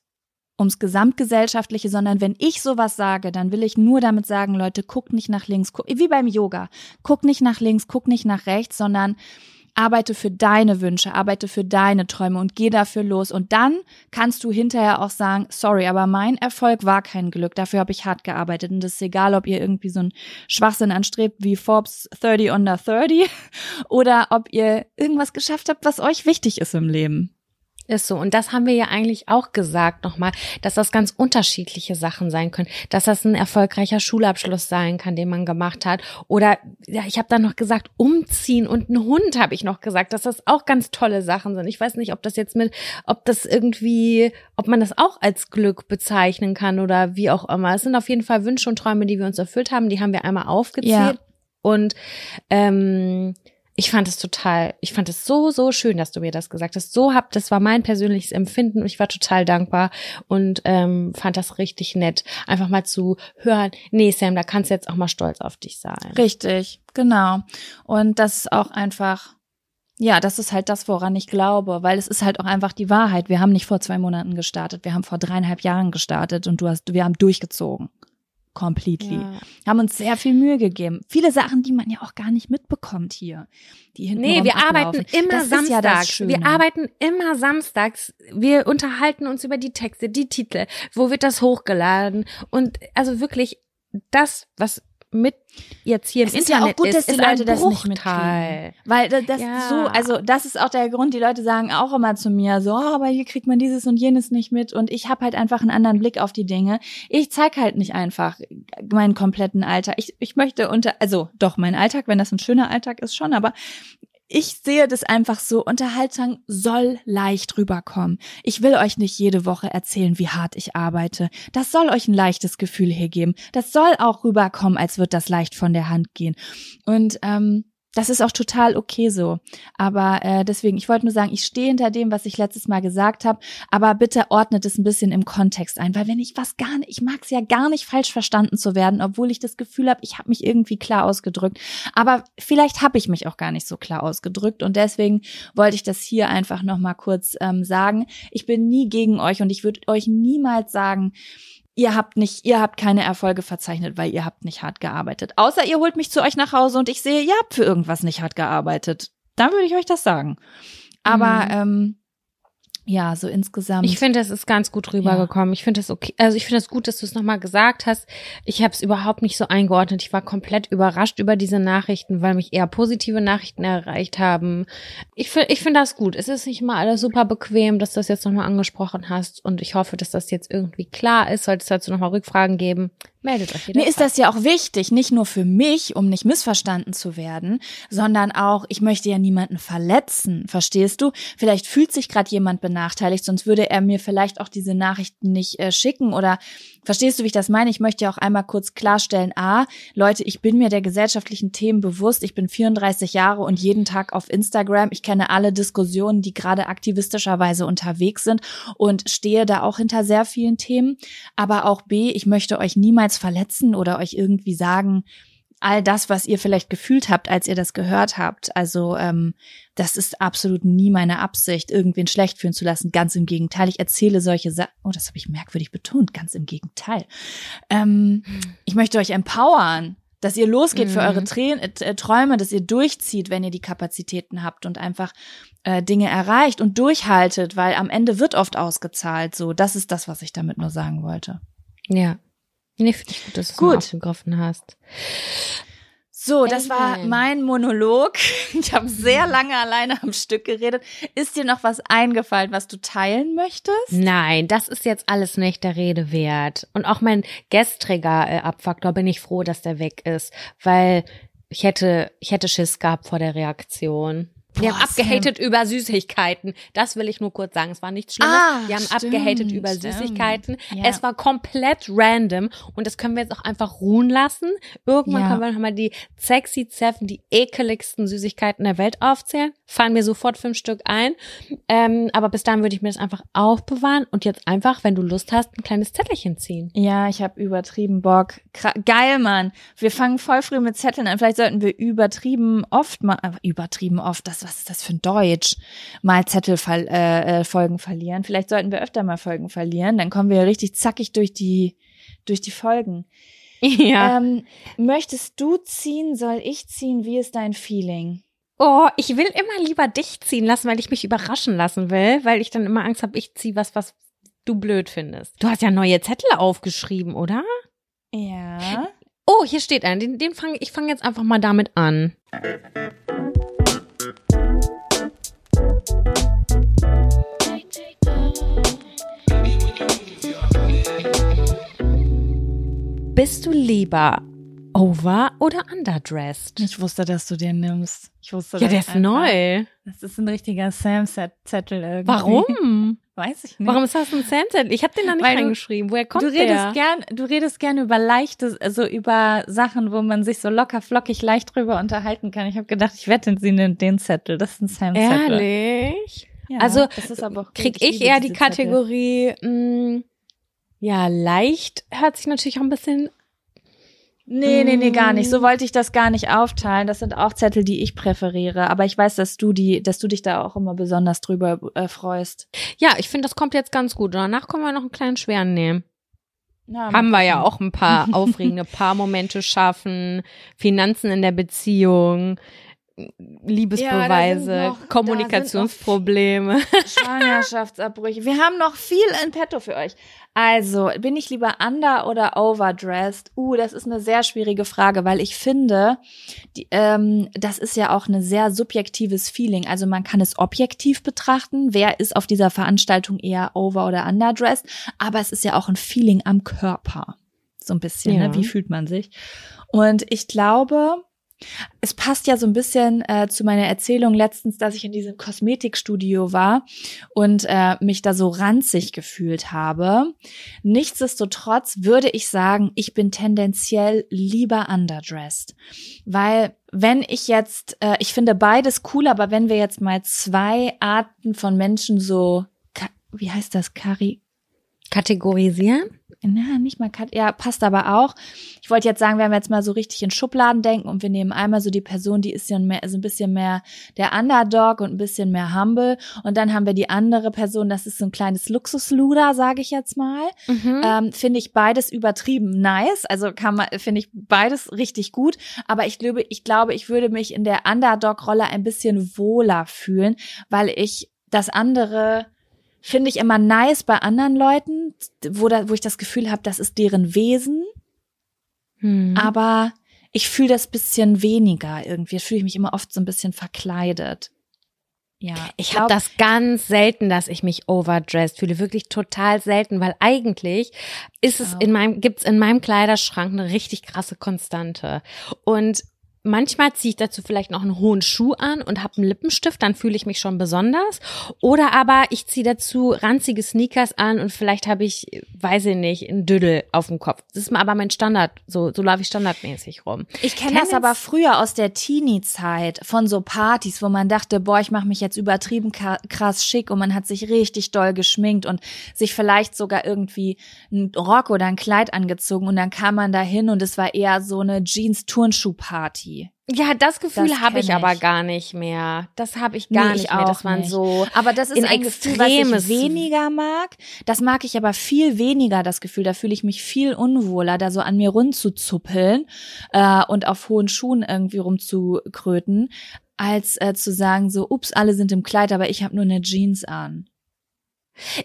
ums Gesamtgesellschaftliche, sondern wenn ich sowas sage, dann will ich nur damit sagen, Leute, guckt nicht nach links, guck, wie beim Yoga. Guck nicht nach links, guck nicht nach rechts, sondern arbeite für deine Wünsche, arbeite für deine Träume und geh dafür los. Und dann kannst du hinterher auch sagen, sorry, aber mein Erfolg war kein Glück. Dafür habe ich hart gearbeitet. Und es ist egal, ob ihr irgendwie so einen Schwachsinn anstrebt wie Forbes 30 under 30 oder ob ihr irgendwas geschafft habt, was euch wichtig ist im Leben. Ist so. Und das haben wir ja eigentlich auch gesagt nochmal, dass das ganz unterschiedliche Sachen sein können. Dass das ein erfolgreicher Schulabschluss sein kann, den man gemacht hat. Oder, ja, ich habe dann noch gesagt, umziehen und ein Hund habe ich noch gesagt, dass das auch ganz tolle Sachen sind. Ich weiß nicht, ob das jetzt mit, ob das irgendwie, ob man das auch als Glück bezeichnen kann oder wie auch immer. Es sind auf jeden Fall Wünsche und Träume, die wir uns erfüllt haben. Die haben wir einmal aufgezählt. Ja. Und ähm, ich fand es total, ich fand es so, so schön, dass du mir das gesagt hast. So hab, das war mein persönliches Empfinden und ich war total dankbar und ähm, fand das richtig nett, einfach mal zu hören, nee, Sam, da kannst du jetzt auch mal stolz auf dich sein. Richtig, genau. Und das ist auch einfach, ja, das ist halt das, woran ich glaube, weil es ist halt auch einfach die Wahrheit. Wir haben nicht vor zwei Monaten gestartet, wir haben vor dreieinhalb Jahren gestartet und du hast, wir haben durchgezogen. Completely. Ja. Haben uns sehr viel Mühe gegeben. Viele Sachen, die man ja auch gar nicht mitbekommt hier. Die hinten Nee, wir arbeiten immer das ja samstags. Schöne. wir arbeiten immer samstags. Wir unterhalten uns über die Texte, die Titel. Wo wird das hochgeladen? Und also wirklich das, was mit jetzt hier Es im ist ja auch Internet gut, ist, dass die ist Leute das nicht Bruchteil. Weil da- das Ja. so, also das ist auch der Grund, die Leute sagen auch immer zu mir so, oh, aber hier kriegt man dieses und jenes nicht mit und ich habe halt einfach einen anderen Blick auf die Dinge. Ich zeig halt nicht einfach meinen kompletten Alltag. Ich, ich möchte unter, also doch mein Alltag, wenn das ein schöner Alltag ist schon, aber ich sehe das einfach so, Unterhaltung soll leicht rüberkommen. Ich will euch nicht jede Woche erzählen, wie hart ich arbeite. Das soll euch ein leichtes Gefühl hier geben. Das soll auch rüberkommen, als wird das leicht von der Hand gehen. Und ähm, das ist auch total okay so. Aber äh, deswegen, ich wollte nur sagen, ich stehe hinter dem, was ich letztes Mal gesagt habe, aber bitte ordnet es ein bisschen im Kontext ein, weil wenn ich was gar nicht, ich mag es ja gar nicht falsch verstanden zu werden, obwohl ich das Gefühl habe, ich habe mich irgendwie klar ausgedrückt. Aber vielleicht habe ich mich auch gar nicht so klar ausgedrückt und deswegen wollte ich das hier einfach noch mal kurz ähm, sagen. Ich bin nie gegen euch und ich würde euch niemals sagen, ihr habt nicht, ihr habt keine Erfolge verzeichnet, weil ihr habt nicht hart gearbeitet. Außer ihr holt mich zu euch nach Hause und ich sehe, ihr habt für irgendwas nicht hart gearbeitet. Dann würde ich euch das sagen. Aber Mhm. ähm, ja, so insgesamt. Ich finde, es ist ganz gut rübergekommen. Ich finde es okay. Also ich finde es gut, dass du es nochmal gesagt hast. Ich habe es überhaupt nicht so eingeordnet. Ich war komplett überrascht über diese Nachrichten, weil mich eher positive Nachrichten erreicht haben. Ich finde, ich finde das gut. Es ist nicht mal alles super bequem, dass du das jetzt nochmal angesprochen hast. Und ich hoffe, dass das jetzt irgendwie klar ist. Sollte es dazu nochmal Rückfragen geben, meldet euch Mir ist das ja auch wichtig, nicht nur für mich, um nicht missverstanden zu werden, sondern auch, ich möchte ja niemanden verletzen, verstehst du? Vielleicht fühlt sich gerade jemand benachteiligt, sonst würde er mir vielleicht auch diese Nachrichten nicht äh, schicken oder verstehst du, wie ich das meine? Ich möchte ja auch einmal kurz klarstellen, a, Leute, ich bin mir der gesellschaftlichen Themen bewusst, ich bin 34 Jahre und jeden Tag auf Instagram, ich kenne alle Diskussionen, die gerade aktivistischerweise unterwegs sind und stehe da auch hinter sehr vielen Themen, aber auch b, ich möchte euch niemals verletzen oder euch irgendwie sagen, all das, was ihr vielleicht gefühlt habt, als ihr das gehört habt. Also ähm, das ist absolut nie meine Absicht, irgendwen schlecht fühlen zu lassen. Ganz im Gegenteil. Ich erzähle solche Sachen. Oh, das habe ich merkwürdig betont. Ganz im Gegenteil. Ähm, ich möchte euch empowern. Dass ihr losgeht für Mhm. eure Trä äh, Träume, dass ihr durchzieht, wenn ihr die Kapazitäten habt und einfach äh, Dinge erreicht und durchhaltet, weil am Ende wird oft ausgezahlt. So, das ist das, was ich damit nur sagen wollte. Ja. Nee, finde ich gut, dass du es aufgegriffen hast. So, das war mein Monolog. Ich habe sehr lange alleine am Stück geredet. Ist dir noch was eingefallen, was du teilen möchtest? Nein, das ist jetzt alles nicht der Rede wert. Und auch mein gestriger äh, Abfaktor bin ich froh, dass der weg ist, weil ich hätte, ich hätte Schiss gehabt vor der Reaktion. Wir haben abgehatet über Süßigkeiten. Das will ich nur kurz sagen. Es war nichts Schlimmes. Ah, wir haben stimmt, abgehatet über stimmt. Süßigkeiten. Ja. Es war komplett random und das können wir jetzt auch einfach ruhen lassen. Irgendwann Ja. können wir nochmal die sexy Seven, die ekeligsten Süßigkeiten der Welt aufzählen. Fallen mir sofort fünf Stück ein. Ähm, aber bis dahin würde ich mir das einfach aufbewahren und jetzt einfach, wenn du Lust hast, ein kleines Zettelchen ziehen. Ja, ich habe übertrieben Bock. Kra Geil, Mann. Wir fangen voll früh mit Zetteln an. Vielleicht sollten wir übertrieben oft mal, äh, übertrieben oft, das, was ist das für ein Deutsch? Mal Zettel äh, äh, Folgen verlieren. Vielleicht sollten wir öfter mal Folgen verlieren. Dann kommen wir richtig zackig durch die, durch die Folgen. Ja. Ähm, möchtest du ziehen? Soll ich ziehen? Wie ist dein Feeling? Oh, ich will immer lieber dich ziehen lassen, weil ich mich überraschen lassen will, weil ich dann immer Angst habe, ich ziehe was, was du blöd findest. Du hast ja neue Zettel aufgeschrieben, oder? Ja. Oh, hier steht ein. Den, den fang, ich fange jetzt einfach mal damit an. Bist du lieber over oder underdressed? Ich wusste, dass du den nimmst. Ich wusste Ja, der ist einfach. neu. Das ist ein richtiger Sam-Zettel irgendwie. Warum? Weiß ich nicht. Warum ist das ein Zettel? Ich habe den da nicht Weil du- reingeschrieben. Woher kommt du redest der? gern, du redest gern über leichte, also über Sachen, wo man sich so locker flockig leicht drüber unterhalten kann. Ich habe gedacht, ich wette, sie nimmt den Zettel. Das ist ein Sam-Zettel. Ehrlich? Ja, Also, das ist aber auch gut. Krieg ich eher die. Kategorie, mh, ja, leicht hört sich natürlich auch ein bisschen. Nee, nee, nee, gar nicht. So wollte ich das gar nicht aufteilen. Das sind auch Zettel, die ich präferiere. Aber ich weiß, dass du die, dass du dich da auch immer besonders drüber äh, freust. Ja, ich finde, das kommt jetzt ganz gut. Danach können wir noch einen kleinen schweren nehmen. Na, Haben wir ja auch ein paar aufregende Paarmomente schaffen, Finanzen in der Beziehung, Liebesbeweise, Ja, Kommunikationsprobleme. Schwangerschaftsabbrüche. Wir haben noch viel in petto für euch. Also, bin ich lieber under oder overdressed? Uh, das ist eine sehr schwierige Frage, weil ich finde, die, ähm, das ist ja auch ein sehr subjektives Feeling. Also man kann es objektiv betrachten, wer ist auf dieser Veranstaltung eher over oder underdressed, aber es ist ja auch ein Feeling am Körper. So ein bisschen, Ja. ne? Wie fühlt man sich? Und ich glaube, es passt ja so ein bisschen äh, zu meiner Erzählung letztens, dass ich in diesem Kosmetikstudio war und äh, mich da so ranzig gefühlt habe. Nichtsdestotrotz würde ich sagen, ich bin tendenziell lieber underdressed, weil wenn ich jetzt, äh, ich finde beides cool, aber wenn wir jetzt mal zwei Arten von Menschen so, wie heißt das, Kari, Kategorisieren? Na, nicht mal Kat, ja, passt aber auch. Ich wollte jetzt sagen, wenn wir jetzt mal so richtig in Schubladen denken und wir nehmen einmal so die Person, die ist ja mehr, so ein bisschen mehr der Underdog und ein bisschen mehr humble und dann haben wir die andere Person, das ist so ein kleines Luxusluder, sage ich jetzt mal. Mhm. Ähm, finde ich beides übertrieben nice, also kann man, finde ich beides richtig gut, aber ich glaube, ich glaube, ich würde mich in der Underdog-Rolle ein bisschen wohler fühlen, weil ich das andere finde ich immer nice bei anderen Leuten, wo, da, wo ich das Gefühl habe, das ist deren Wesen, Hm. aber ich fühle das bisschen weniger irgendwie. Fühle ich mich immer oft so ein bisschen verkleidet. Ja, Ich habe das ganz selten, dass ich mich overdressed fühle, wirklich total selten, weil eigentlich ist es in meinem gibt's in meinem Kleiderschrank eine richtig krasse Konstante und Manchmal ziehe ich dazu vielleicht noch einen hohen Schuh an und habe einen Lippenstift, dann fühle ich mich schon besonders. Oder aber ich ziehe dazu ranzige Sneakers an und vielleicht habe ich, weiß ich nicht, einen Düdel auf dem Kopf. Das ist aber mein Standard, so, so laufe ich standardmäßig rum. Ich kenne das aber früher aus der Teenie-Zeit von so Partys, wo man dachte, boah, ich mache mich jetzt übertrieben krass schick und man hat sich richtig doll geschminkt und sich vielleicht sogar irgendwie einen Rock oder ein Kleid angezogen und dann kam man da hin und es war eher so eine Jeans-Turnschuh-Party. Ja, das Gefühl Das habe ich kenn aber ich. gar nicht mehr. Das habe ich gar Nee, ich nicht mehr. Das auch waren nicht. so Aber das ist in ein Gefühl, was Extremes- ich weniger mag. Das mag ich aber viel weniger, das Gefühl. Da fühle ich mich viel unwohler, da so an mir rumzuzuppeln äh, und auf hohen Schuhen irgendwie rumzukröten, als äh, zu sagen so, ups, alle sind im Kleid, aber ich habe nur eine Jeans an.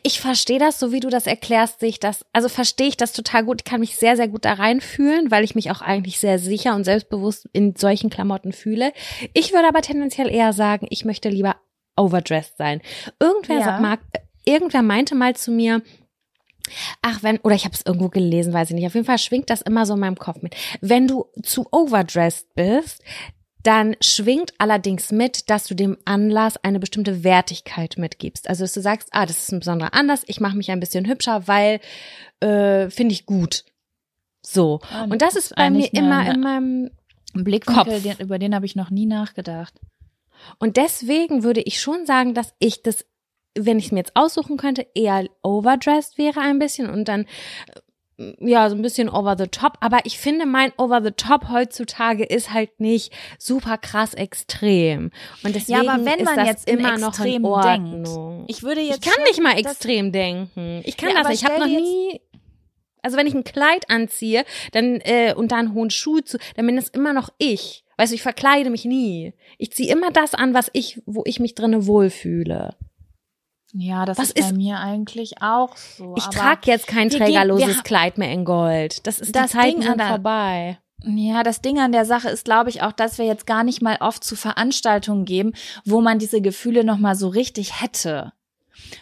Ich verstehe das, so wie du das erklärst, sehe ich das, also verstehe ich das total gut. Ich kann mich sehr, sehr gut da reinfühlen, weil ich mich auch eigentlich sehr sicher und selbstbewusst in solchen Klamotten fühle. Ich würde aber tendenziell eher sagen, ich möchte lieber overdressed sein. Irgendwer Ja. sa- mag, irgendwer meinte mal zu mir, Ach, wenn, oder ich habe es irgendwo gelesen, weiß ich nicht. Auf jeden Fall schwingt das immer so in meinem Kopf mit. Wenn du zu overdressed bist, dann schwingt allerdings mit, dass du dem Anlass eine bestimmte Wertigkeit mitgibst. Also dass du sagst, ah, das ist ein besonderer Anlass, ich mache mich ein bisschen hübscher, weil äh, finde ich gut. So. Und das ist bei mir immer eine- in meinem Ein Blickwinkel, den, über den habe ich noch nie nachgedacht. Und deswegen würde ich schon sagen, dass ich das, wenn ich es mir jetzt aussuchen könnte, eher overdressed wäre ein bisschen und dann ja, so ein bisschen over the top. Aber ich finde, mein over the top heutzutage ist halt nicht super krass extrem. Und deswegen Ja, aber wenn ist man das jetzt in immer noch in extrem Ordnung. Ich würde Ich jetzt kann schon- nicht mal extrem denken. Ich kann Ja, das. Ich habe noch nie. Also wenn ich ein Kleid anziehe, dann äh, und da einen hohen Schuh zu, dann bin das immer noch ich. Weißt du, ich verkleide mich nie. Ich ziehe immer das an, was ich, wo ich mich drinne wohlfühle. Ja, das Was ist bei mir eigentlich auch so. Ich trage jetzt kein gehen- trägerloses Kleid mehr in Gold. Das ist Das die Zeiten Ding sind vorbei. Ja, das Ding an der Sache ist, glaube ich, auch, dass wir jetzt gar nicht mal oft zu Veranstaltungen geben, wo man diese Gefühle noch mal so richtig hätte.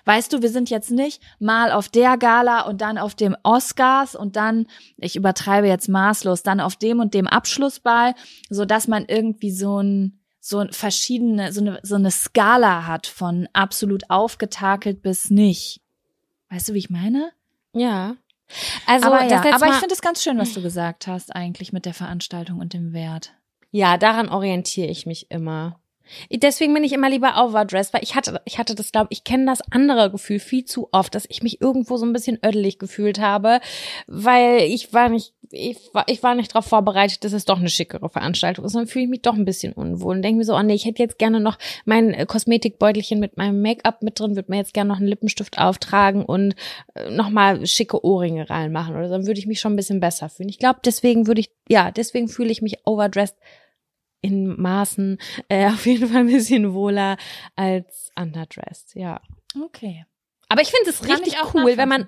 Weißt du, wir sind jetzt nicht mal auf der Gala und dann auf dem Oscars und dann, ich übertreibe jetzt maßlos, dann auf dem und dem Abschlussball, so dass man irgendwie so ein so ein verschiedene so eine so eine Skala hat von absolut aufgetakelt bis nicht. Weißt du, wie ich meine? Ja. Also aber ja, aber ich finde es ganz schön, was du gesagt hast eigentlich mit der Veranstaltung und dem Wert. Ja, daran orientiere ich mich immer. Deswegen bin ich immer lieber overdressed, weil ich hatte, ich hatte das, glaube ich, kenne das andere Gefühl viel zu oft, dass ich mich irgendwo so ein bisschen ödelig gefühlt habe, weil ich war nicht, ich war, ich war nicht darauf vorbereitet, dass es doch eine schickere Veranstaltung ist. Dann fühle ich mich doch ein bisschen unwohl und denke mir so, oh nee, ich hätte jetzt gerne noch mein äh, Kosmetikbeutelchen mit meinem Make-up mit drin, würde mir jetzt gerne noch einen Lippenstift auftragen und äh, nochmal schicke Ohrringe reinmachen oder so, dann würde ich mich schon ein bisschen besser fühlen. Ich glaube, deswegen würde ich, ja, deswegen fühle ich mich overdressed in Maßen äh, auf jeden Fall ein bisschen wohler als underdressed, ja. Okay. Aber ich finde es richtig cool, wenn man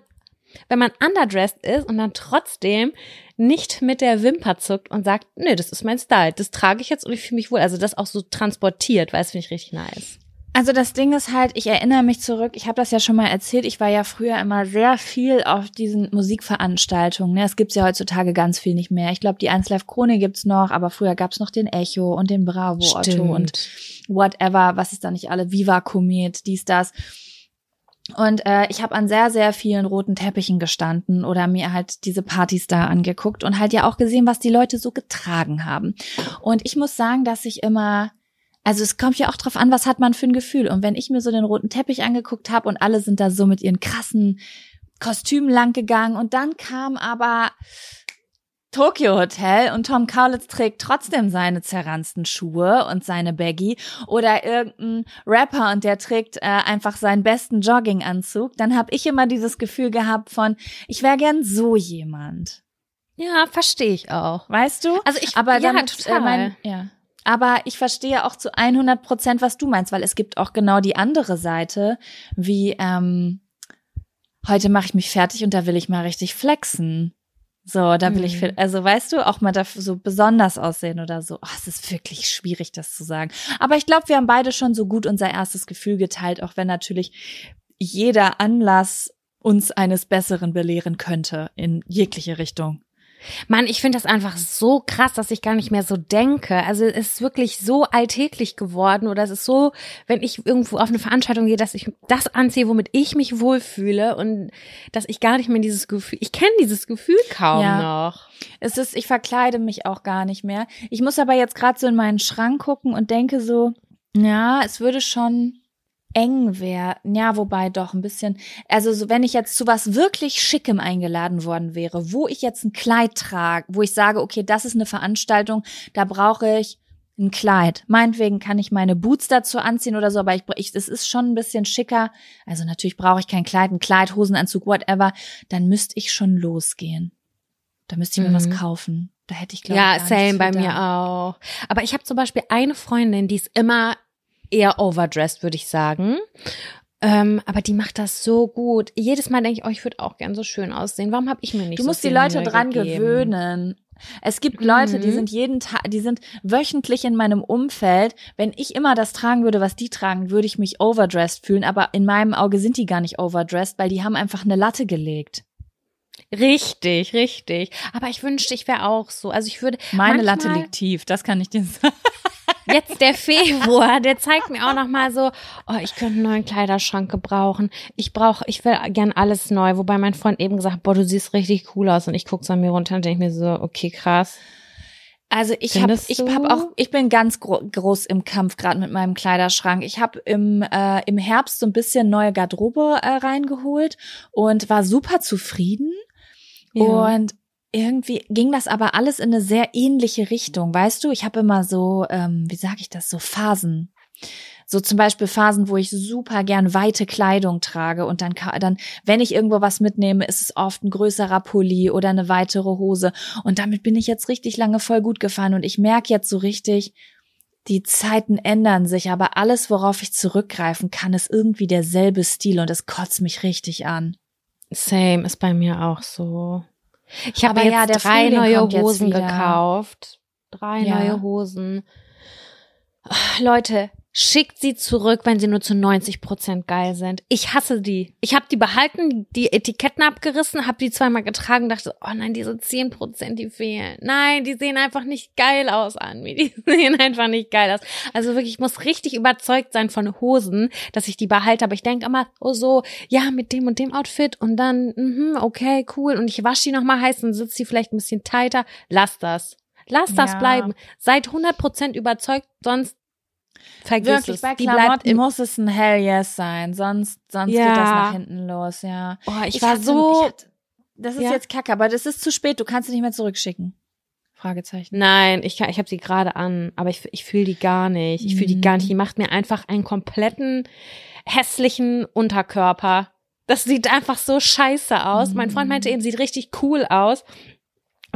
wenn man underdressed ist und dann trotzdem nicht mit der Wimper zuckt und sagt, nee, das ist mein Style, das trage ich jetzt und ich fühle mich wohl. Also das auch so transportiert, weil das finde ich richtig nice. Also das Ding ist halt, ich erinnere mich zurück, ich habe das ja schon mal erzählt, ich war ja früher immer sehr viel auf diesen Musikveranstaltungen. Ne? Es gibt's ja heutzutage ganz viel nicht mehr. Ich glaube, die 1 Live Krone gibt's noch, aber früher gab's noch den Echo und den Bravo Otto und whatever, was ist da nicht alle, Viva Komet, dies, das. Und äh, ich habe an sehr, sehr vielen roten Teppichen gestanden oder mir halt diese Partys da angeguckt und halt ja auch gesehen, was die Leute so getragen haben. Und ich muss sagen, dass ich immer, also es kommt ja auch drauf an, was hat man für ein Gefühl. Und wenn ich mir so den roten Teppich angeguckt habe und alle sind da so mit ihren krassen Kostümen lang gegangen und dann kam aber Tokyo Hotel und Tom Kaulitz trägt trotzdem seine zerranzten Schuhe und seine Baggy oder irgendein Rapper und der trägt äh, einfach seinen besten Jogginganzug, dann habe ich immer dieses Gefühl gehabt von, ich wäre gern so jemand. Ja, verstehe ich auch. Weißt du? Also ich, Aber ja, damit, total. Äh, mein, ja. Aber ich verstehe auch zu 100 Prozent, was du meinst, weil es gibt auch genau die andere Seite, wie ähm, heute mache ich mich fertig und da will ich mal richtig flexen. So, da will ich, Mhm. viel- also weißt du, auch mal da so besonders aussehen oder so. Oh, es ist wirklich schwierig, das zu sagen. Aber ich glaube, wir haben beide schon so gut unser erstes Gefühl geteilt, auch wenn natürlich jeder Anlass uns eines Besseren belehren könnte in jegliche Richtung. Mann, ich finde das einfach so krass, dass ich gar nicht mehr so denke. Also es ist wirklich so alltäglich geworden oder es ist so, wenn ich irgendwo auf eine Veranstaltung gehe, dass ich das anziehe, womit ich mich wohlfühle und dass ich gar nicht mehr dieses Gefühl, ich kenne dieses Gefühl kaum Ja. noch. Es ist, ich verkleide mich auch gar nicht mehr. Ich muss aber jetzt gerade so in meinen Schrank gucken und denke so, ja, es würde schon eng werden. Ja, wobei doch ein bisschen. Also so, wenn ich jetzt zu was wirklich Schickem eingeladen worden wäre, wo ich jetzt ein Kleid trage, wo ich sage, okay, das ist eine Veranstaltung, da brauche ich ein Kleid. Meinetwegen kann ich meine Boots dazu anziehen oder so, aber ich, ich es ist schon ein bisschen schicker. Also natürlich brauche ich kein Kleid, ein Kleid, Hosenanzug, whatever. Dann müsste ich schon losgehen. Da müsste ich mir Mhm. was kaufen. Da hätte ich glaube Ja, ich gar same bei mir auch. Aber ich habe zum Beispiel eine Freundin, die ist immer eher overdressed, würde ich sagen. Ähm, aber die macht das so gut. Jedes Mal denke ich, oh, ich würde auch gern so schön aussehen. Warum habe ich mir nicht Du so musst die Leute dran gegeben? gewöhnen. Es gibt Leute, die Mhm. sind jeden Tag, die sind wöchentlich in meinem Umfeld. Wenn ich immer das tragen würde, was die tragen, würde ich mich overdressed fühlen. Aber in meinem Auge sind die gar nicht overdressed, weil die haben einfach eine Latte gelegt. Richtig, richtig. Aber ich wünschte, ich wäre auch so. Also ich würde Meine Latte liegt tief, das kann ich dir sagen. Jetzt der Februar, der zeigt mir auch noch mal so, oh, ich könnte einen neuen Kleiderschrank gebrauchen. Ich brauche, ich will gern alles neu. Wobei mein Freund eben gesagt, boah, du siehst richtig cool aus. Und ich gucke so an mir runter und denke mir so, okay, krass. Also ich habe ich hab auch ich bin ganz gro groß im Kampf gerade mit meinem Kleiderschrank. Ich habe im äh, im Herbst so ein bisschen neue Garderobe äh, reingeholt und war super zufrieden und irgendwie ging das aber alles in eine sehr ähnliche Richtung, weißt du? Ich habe immer so, ähm, wie sage ich das, so Phasen. So zum Beispiel Phasen, wo ich super gern weite Kleidung trage und dann, dann, wenn ich irgendwo was mitnehme, ist es oft ein größerer Pulli oder eine weitere Hose. Und damit bin ich jetzt richtig lange voll gut gefahren und ich merke jetzt so richtig, die Zeiten ändern sich, aber alles, worauf ich zurückgreifen kann, ist irgendwie derselbe Stil und es kotzt mich richtig an. Same ist bei mir auch so. Ich habe Aber jetzt ja, drei Frühling neue Hosen gekauft. Drei Ja. neue Hosen. Leute, schickt sie zurück, wenn sie nur zu 90 Prozent geil sind. Ich hasse die. Ich habe die behalten, die Etiketten abgerissen, habe die zweimal getragen, dachte, oh nein, diese 10 Prozent, die fehlen. Nein, die sehen einfach nicht geil aus an mir. Die sehen einfach nicht geil aus. Also wirklich, ich muss richtig überzeugt sein von Hosen, dass ich die behalte. Aber ich denke immer, oh so, ja, mit dem und dem Outfit und dann, mhm, okay, cool. Und ich wasche die nochmal heiß und sitzt die vielleicht ein bisschen tighter. Lass das. Lass das Ja. bleiben. Seid 100% überzeugt, sonst vergiss Wirklich, es. bei Klamotten muss es ein Hell Yes sein, sonst, sonst Ja. geht das nach hinten los, ja. oh, ich, war hatte- so, ich hatte, das ist Ja. jetzt kacke, aber das ist zu spät, du kannst sie nicht mehr zurückschicken. Fragezeichen. nein, ich, kann- ich habe sie gerade an, aber ich, ich fühle die gar nicht. Ich fühle die gar Mhm. nicht. Die macht mir einfach einen kompletten hässlichen Unterkörper. Das sieht einfach so scheiße aus. Mein Freund meinte Mhm. eben, sieht richtig cool aus.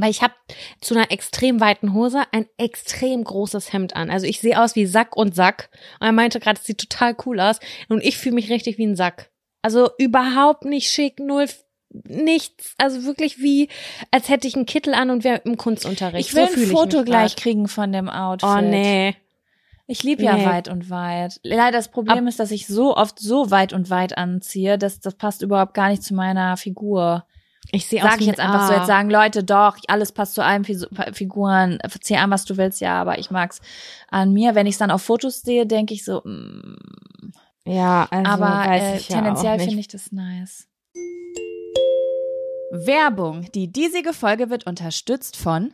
Aber ich habe zu einer extrem weiten Hose ein extrem großes Hemd an. Also ich sehe aus wie Sack und Sack. Und er meinte gerade, es sieht total cool aus. Und ich fühle mich richtig wie ein Sack. Also überhaupt nicht schick, null, nichts. Also wirklich wie, als hätte ich einen Kittel an und wäre im Kunstunterricht. Ich will so ein Foto gleich grad. kriegen von dem Outfit. Oh nee. Ich liebe ja Nee. weit und weit. Leider das Problem Ab- ist, dass ich so oft so weit und weit anziehe, dass das passt überhaupt gar nicht zu meiner Figur. Ich sehe Sag ich jetzt ein einfach so, A. jetzt sagen Leute, doch, alles passt zu allen Figuren, zieh an, was du willst, ja, aber ich mag's an mir. Wenn ich es dann auf Fotos sehe, denke ich so, mm, Ja, also aber äh, ja tendenziell nicht. finde ich das nice. Werbung. Die diesige Folge wird unterstützt von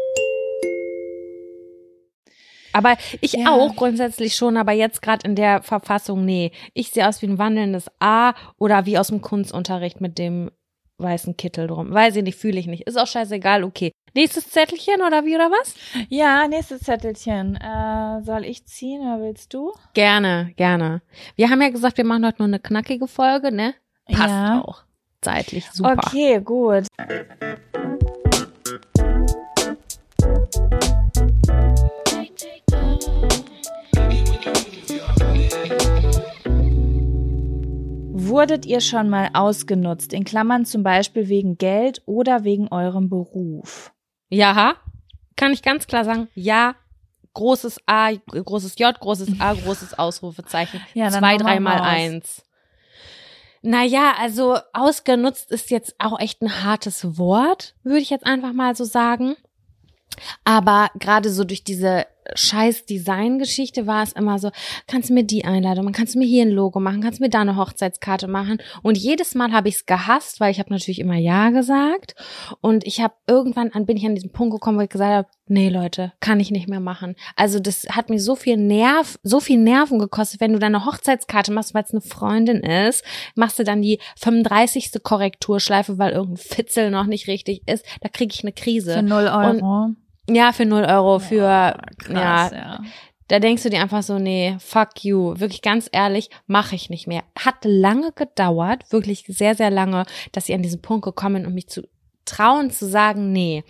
Aber ich Ja. auch grundsätzlich schon, aber jetzt gerade in der Verfassung, nee. Ich sehe aus wie ein wandelndes A oder wie aus dem Kunstunterricht mit dem weißen Kittel drum. Weiß ich nicht, fühle ich nicht. Ist auch scheißegal, okay. Nächstes Zettelchen oder wie oder was? Ja, nächstes Zettelchen. Äh, soll ich ziehen oder willst du? Gerne, gerne. Wir haben ja gesagt, wir machen heute nur eine knackige Folge, ne? Passt Ja. auch. Zeitlich super. Okay, gut. Wurdet ihr schon mal ausgenutzt, in Klammern zum Beispiel wegen Geld oder wegen eurem Beruf? Ja, kann ich ganz klar sagen, ja. Großes A, großes J, großes A, großes Ausrufezeichen. Ja, Zwei, dreimal eins. Naja, also ausgenutzt ist jetzt auch echt ein hartes Wort, würde ich jetzt einfach mal so sagen. Aber gerade so durch diese scheiß Design-Geschichte war es immer so, kannst du mir die Einladung machen, kannst du mir hier ein Logo machen, kannst du mir da eine Hochzeitskarte machen. Und jedes Mal habe ich es gehasst, weil ich habe natürlich immer Ja gesagt. Und ich habe irgendwann an, bin ich an diesen Punkt gekommen, wo ich gesagt habe, nee Leute, kann ich nicht mehr machen. Also das hat mir so viel Nerv, so viel Nerven gekostet, wenn du deine Hochzeitskarte machst, weil es eine Freundin ist, machst du dann die 35. Korrekturschleife, weil irgendein Fitzel noch nicht richtig ist, da kriege ich eine Krise. Für 0 Euro. Ja, für 0 Euro, für, ja, Krass, ja. da denkst du dir einfach so, nee, fuck you. Wirklich ganz ehrlich, mache ich nicht mehr. Hat lange gedauert, wirklich sehr, sehr lange, dass ich an diesen Punkt gekommen bin, um mich zu trauen zu sagen, nee.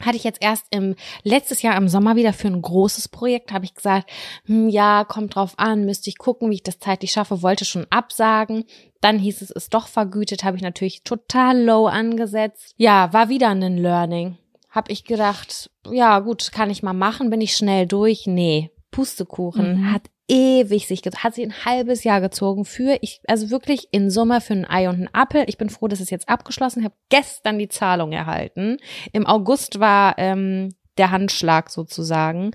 Hatte ich jetzt erst im letztes Jahr im Sommer wieder für ein großes Projekt, habe ich gesagt, hm, ja, kommt drauf an, müsste ich gucken, wie ich das zeitlich schaffe, wollte schon absagen. Dann hieß es, ist doch vergütet, habe ich natürlich total low angesetzt. Ja, war wieder ein Learning. Hab ich gedacht, ja gut, kann ich mal machen, bin ich schnell durch. Nee, Pustekuchen Mhm. hat ewig sich hat sich ein halbes Jahr gezogen für ich, also wirklich in Summe für ein Ei und einen Apfel. Ich bin froh, dass es jetzt abgeschlossen. Ich habe gestern die Zahlung erhalten. Im August war ähm, der Handschlag sozusagen.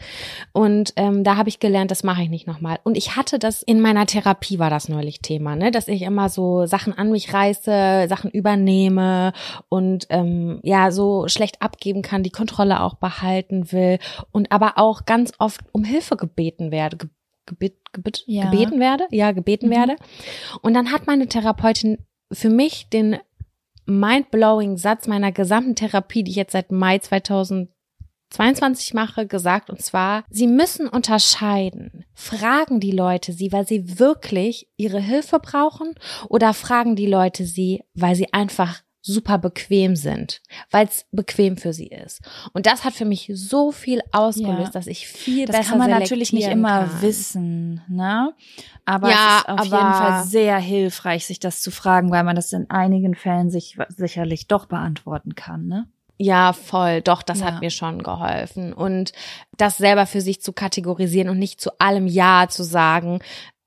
Und ähm, da habe ich gelernt, das mache ich nicht nochmal. Und ich hatte das in meiner Therapie war das neulich Thema, ne, dass ich immer so Sachen an mich reiße, Sachen übernehme und ähm, ja so schlecht abgeben kann, die Kontrolle auch behalten will und aber auch ganz oft um Hilfe gebeten werde. Ge gebet, gebet, Ja. gebeten werde, ja, gebeten Mhm. werde. Und dann hat meine Therapeutin für mich den mindblowing Satz meiner gesamten Therapie, die ich jetzt seit Mai 2022 mache, gesagt. Und zwar, Sie müssen unterscheiden. Fragen die Leute Sie, weil sie wirklich ihre Hilfe brauchen oder fragen die Leute Sie, weil sie einfach super bequem sind, weil es bequem für sie ist. Und das hat für mich so viel ausgelöst, Ja. dass ich viel Das besser kann man natürlich nicht immer kann. wissen, ne? Aber Ja, es ist auf aber- jeden Fall sehr hilfreich, sich das zu fragen, weil man das in einigen Fällen sich sicherlich doch beantworten kann, ne? Ja, voll. Doch, das Ja. hat mir schon geholfen. Und das selber für sich zu kategorisieren und nicht zu allem Ja zu sagen,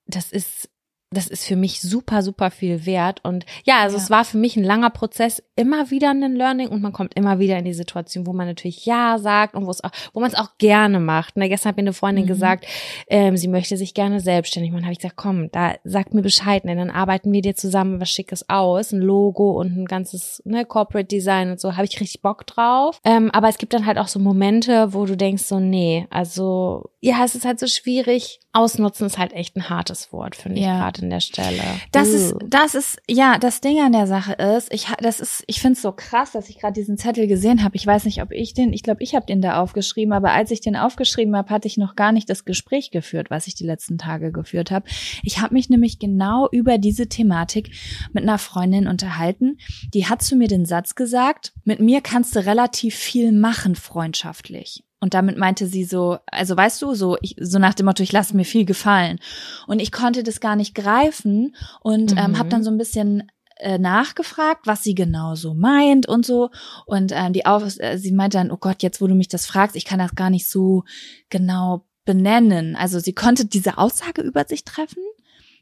das ist, das ist für mich super, super viel wert. Und ja, also Ja. es war für mich ein langer Prozess, immer wieder ein Learning und man kommt immer wieder in die Situation, wo man natürlich Ja sagt und wo es auch, wo man es auch gerne macht. Ne, gestern hat mir eine Freundin Mhm. gesagt, ähm, sie möchte sich gerne selbstständig machen. habe ich gesagt, komm, da sag mir Bescheid, ne, dann arbeiten wir dir zusammen was Schickes aus, ein Logo und ein ganzes ne, Corporate Design und so. Habe ich richtig Bock drauf. Ähm, aber es gibt dann halt auch so Momente, wo du denkst so, nee, also ja, es ist halt so schwierig. Ausnutzen ist halt echt ein hartes Wort, finde ich Ja. gerade in der Stelle. Das ist, Uh. das ist, ja, das Ding an der Sache ist, ich, das ist, ich finde es so krass, dass ich gerade diesen Zettel gesehen habe. Ich weiß nicht, ob ich den, ich glaube, ich habe den da aufgeschrieben, aber als ich den aufgeschrieben habe, hatte ich noch gar nicht das Gespräch geführt, was ich die letzten Tage geführt habe. Ich habe mich nämlich genau über diese Thematik mit einer Freundin unterhalten. Die hat zu mir den Satz gesagt, mit mir kannst du relativ viel machen, freundschaftlich. Und damit meinte sie so, also weißt du, so, ich, so nach dem Motto, ich lasse mir viel gefallen. Und ich konnte das gar nicht greifen und ähm, Mhm. habe dann so ein bisschen äh, nachgefragt, was sie genau so meint und so. Und ähm, die Auf äh, sie meinte dann, oh Gott, jetzt wo du mich das fragst, ich kann das gar nicht so genau benennen. Also sie konnte diese Aussage über sich treffen,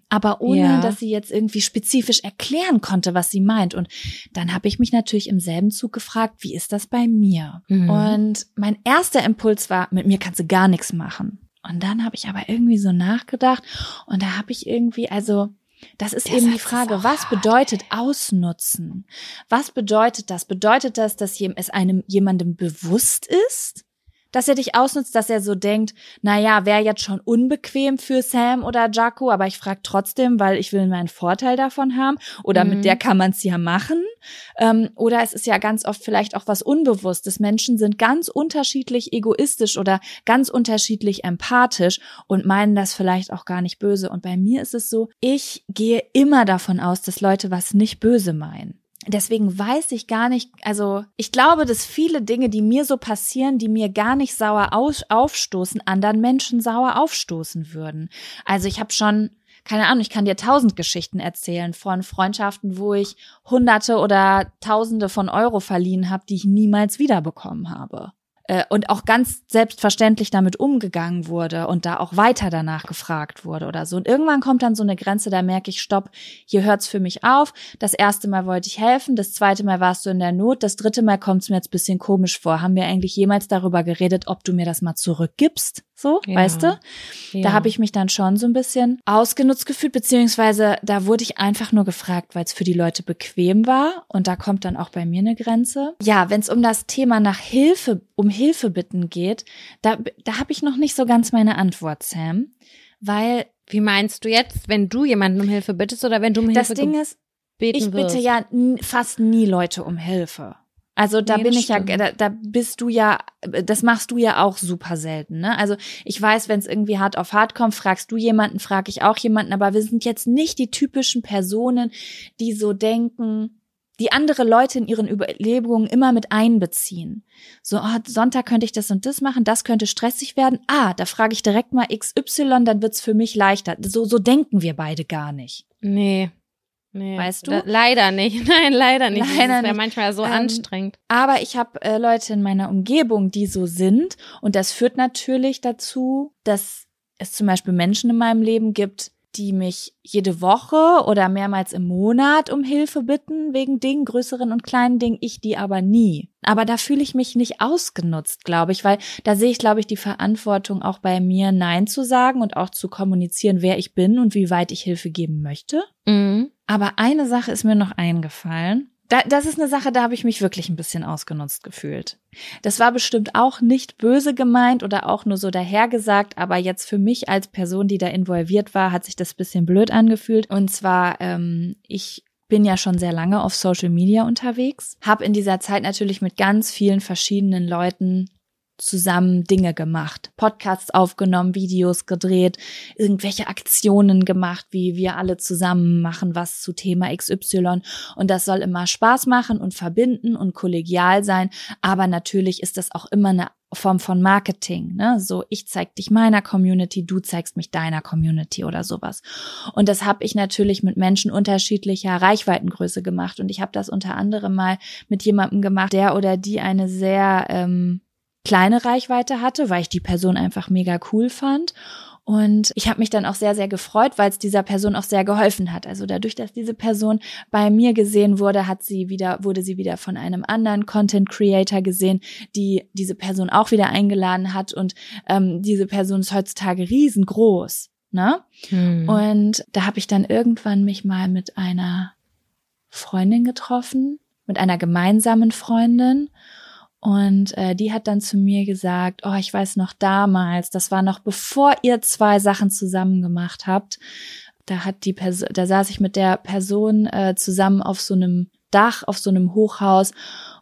aber ohne, Ja. dass sie jetzt irgendwie spezifisch erklären konnte, was sie meint. Und dann habe ich mich natürlich im selben Zug gefragt, wie ist das bei mir? Mhm. Und mein erster Impuls war, mit mir kannst du gar nichts machen. Und dann habe ich aber irgendwie so nachgedacht und da habe ich irgendwie, also das ist Der eben die Satz ist Frage, was hart, bedeutet ausnutzen? Was bedeutet das? Bedeutet das, dass es einem jemandem bewusst ist, dass er dich ausnutzt, dass er so denkt, na ja, wäre jetzt schon unbequem für Sam oder Jaco, aber ich frage trotzdem, weil ich will meinen Vorteil davon haben oder mhm. mit der kann man es ja machen. Ähm, oder es ist ja ganz oft vielleicht auch was Unbewusstes. Menschen sind ganz unterschiedlich egoistisch oder ganz unterschiedlich empathisch und meinen das vielleicht auch gar nicht böse. Und bei mir ist es so, ich gehe immer davon aus, dass Leute was nicht böse meinen. Deswegen weiß ich gar nicht, also ich glaube, dass viele Dinge, die mir so passieren, die mir gar nicht sauer aufstoßen, anderen Menschen sauer aufstoßen würden. Also ich habe schon, keine Ahnung, ich kann dir tausend Geschichten erzählen von Freundschaften, wo ich Hunderte oder Tausende von Euro verliehen habe, die ich niemals wiederbekommen habe äh, und auch ganz selbstverständlich damit umgegangen wurde und da auch weiter danach gefragt wurde oder so. Und irgendwann kommt dann so eine Grenze, da merke ich, stopp, hier hört's für mich auf. Das erste Mal wollte ich helfen, das zweite Mal warst du in der Not, das dritte Mal kommt's mir jetzt bisschen komisch vor. Haben wir eigentlich jemals darüber geredet, ob du mir das mal zurückgibst? So, ja. weißt du? Ja. Da habe ich mich dann schon so ein bisschen ausgenutzt gefühlt, beziehungsweise da wurde ich einfach nur gefragt, weil es für die Leute bequem war. Und da kommt dann auch bei mir eine Grenze. Ja, wenn es um das Thema nach Hilfe, um Hilfe bitten geht, da, da habe ich noch nicht so ganz meine Antwort, Sam. Weil. Wie meinst du jetzt, wenn du jemanden um Hilfe bittest oder wenn du um Hilfe Das Ding ist, ich bitte ja fast nie Leute um Hilfe. Also da nee, bin ich stimmt. ja, da, da bist du ja, das machst du ja auch super selten. Ne? Also ich weiß, wenn es irgendwie hart auf hart kommt, fragst du jemanden, frag ich auch jemanden, aber wir sind jetzt nicht die typischen Personen, die so denken, die andere Leute in ihren Überlebungen immer mit einbeziehen. So, oh, Sonntag könnte ich das und das machen, das könnte stressig werden. Ah, da frage ich direkt mal XY, dann wird's für mich leichter. So, so denken wir beide gar nicht. Nee, Nee, weißt du? Da, leider nicht. Nein, leider nicht. Leider das wäre manchmal so ähm, anstrengend. Aber ich habe äh, Leute in meiner Umgebung, die so sind. Und das führt natürlich dazu, dass es zum Beispiel Menschen in meinem Leben gibt, die mich jede Woche oder mehrmals im Monat um Hilfe bitten wegen Dingen, größeren und kleinen Dingen, ich die aber nie. Aber da fühle ich mich nicht ausgenutzt, glaube ich, weil da sehe ich, glaube ich, die Verantwortung auch bei mir, Nein zu sagen und auch zu kommunizieren, wer ich bin und wie weit ich Hilfe geben möchte. Mhm. Aber eine Sache ist mir noch eingefallen. Da, das ist eine Sache, da habe ich mich wirklich ein bisschen ausgenutzt gefühlt. Das war bestimmt auch nicht böse gemeint oder auch nur so dahergesagt, aber jetzt für mich als Person, die da involviert war, hat sich das bisschen blöd angefühlt. Und zwar, ähm, ich bin ja schon sehr lange auf Social Media unterwegs, habe in dieser Zeit natürlich mit ganz vielen verschiedenen Leuten zusammen Dinge gemacht, Podcasts aufgenommen, Videos gedreht, irgendwelche Aktionen gemacht, wie wir alle zusammen machen was zu Thema XY und das soll immer Spaß machen und verbinden und kollegial sein, aber natürlich ist das auch immer eine Form von Marketing, ne? So ich zeig dich meiner Community, du zeigst mich deiner Community oder sowas. Und das habe ich natürlich mit Menschen unterschiedlicher Reichweitengröße gemacht und ich habe das unter anderem mal mit jemandem gemacht, der oder die eine sehr ähm, kleine Reichweite hatte, weil ich die Person einfach mega cool fand. Und ich habe mich dann auch sehr, sehr gefreut, weil es dieser Person auch sehr geholfen hat. Also dadurch, dass diese Person bei mir gesehen wurde, hat sie wieder, wurde sie wieder von einem anderen Content Creator gesehen, die diese Person auch wieder eingeladen hat. Und ähm, diese Person ist heutzutage riesengroß. Ne? Hm. Und da habe ich dann irgendwann mich mal mit einer Freundin getroffen, mit einer gemeinsamen Freundin. Und äh, die hat dann zu mir gesagt, oh, ich weiß noch damals, das war noch bevor ihr zwei Sachen zusammen gemacht habt. Da hat die Person, da saß ich mit der Person äh, zusammen auf so einem Dach, auf so einem Hochhaus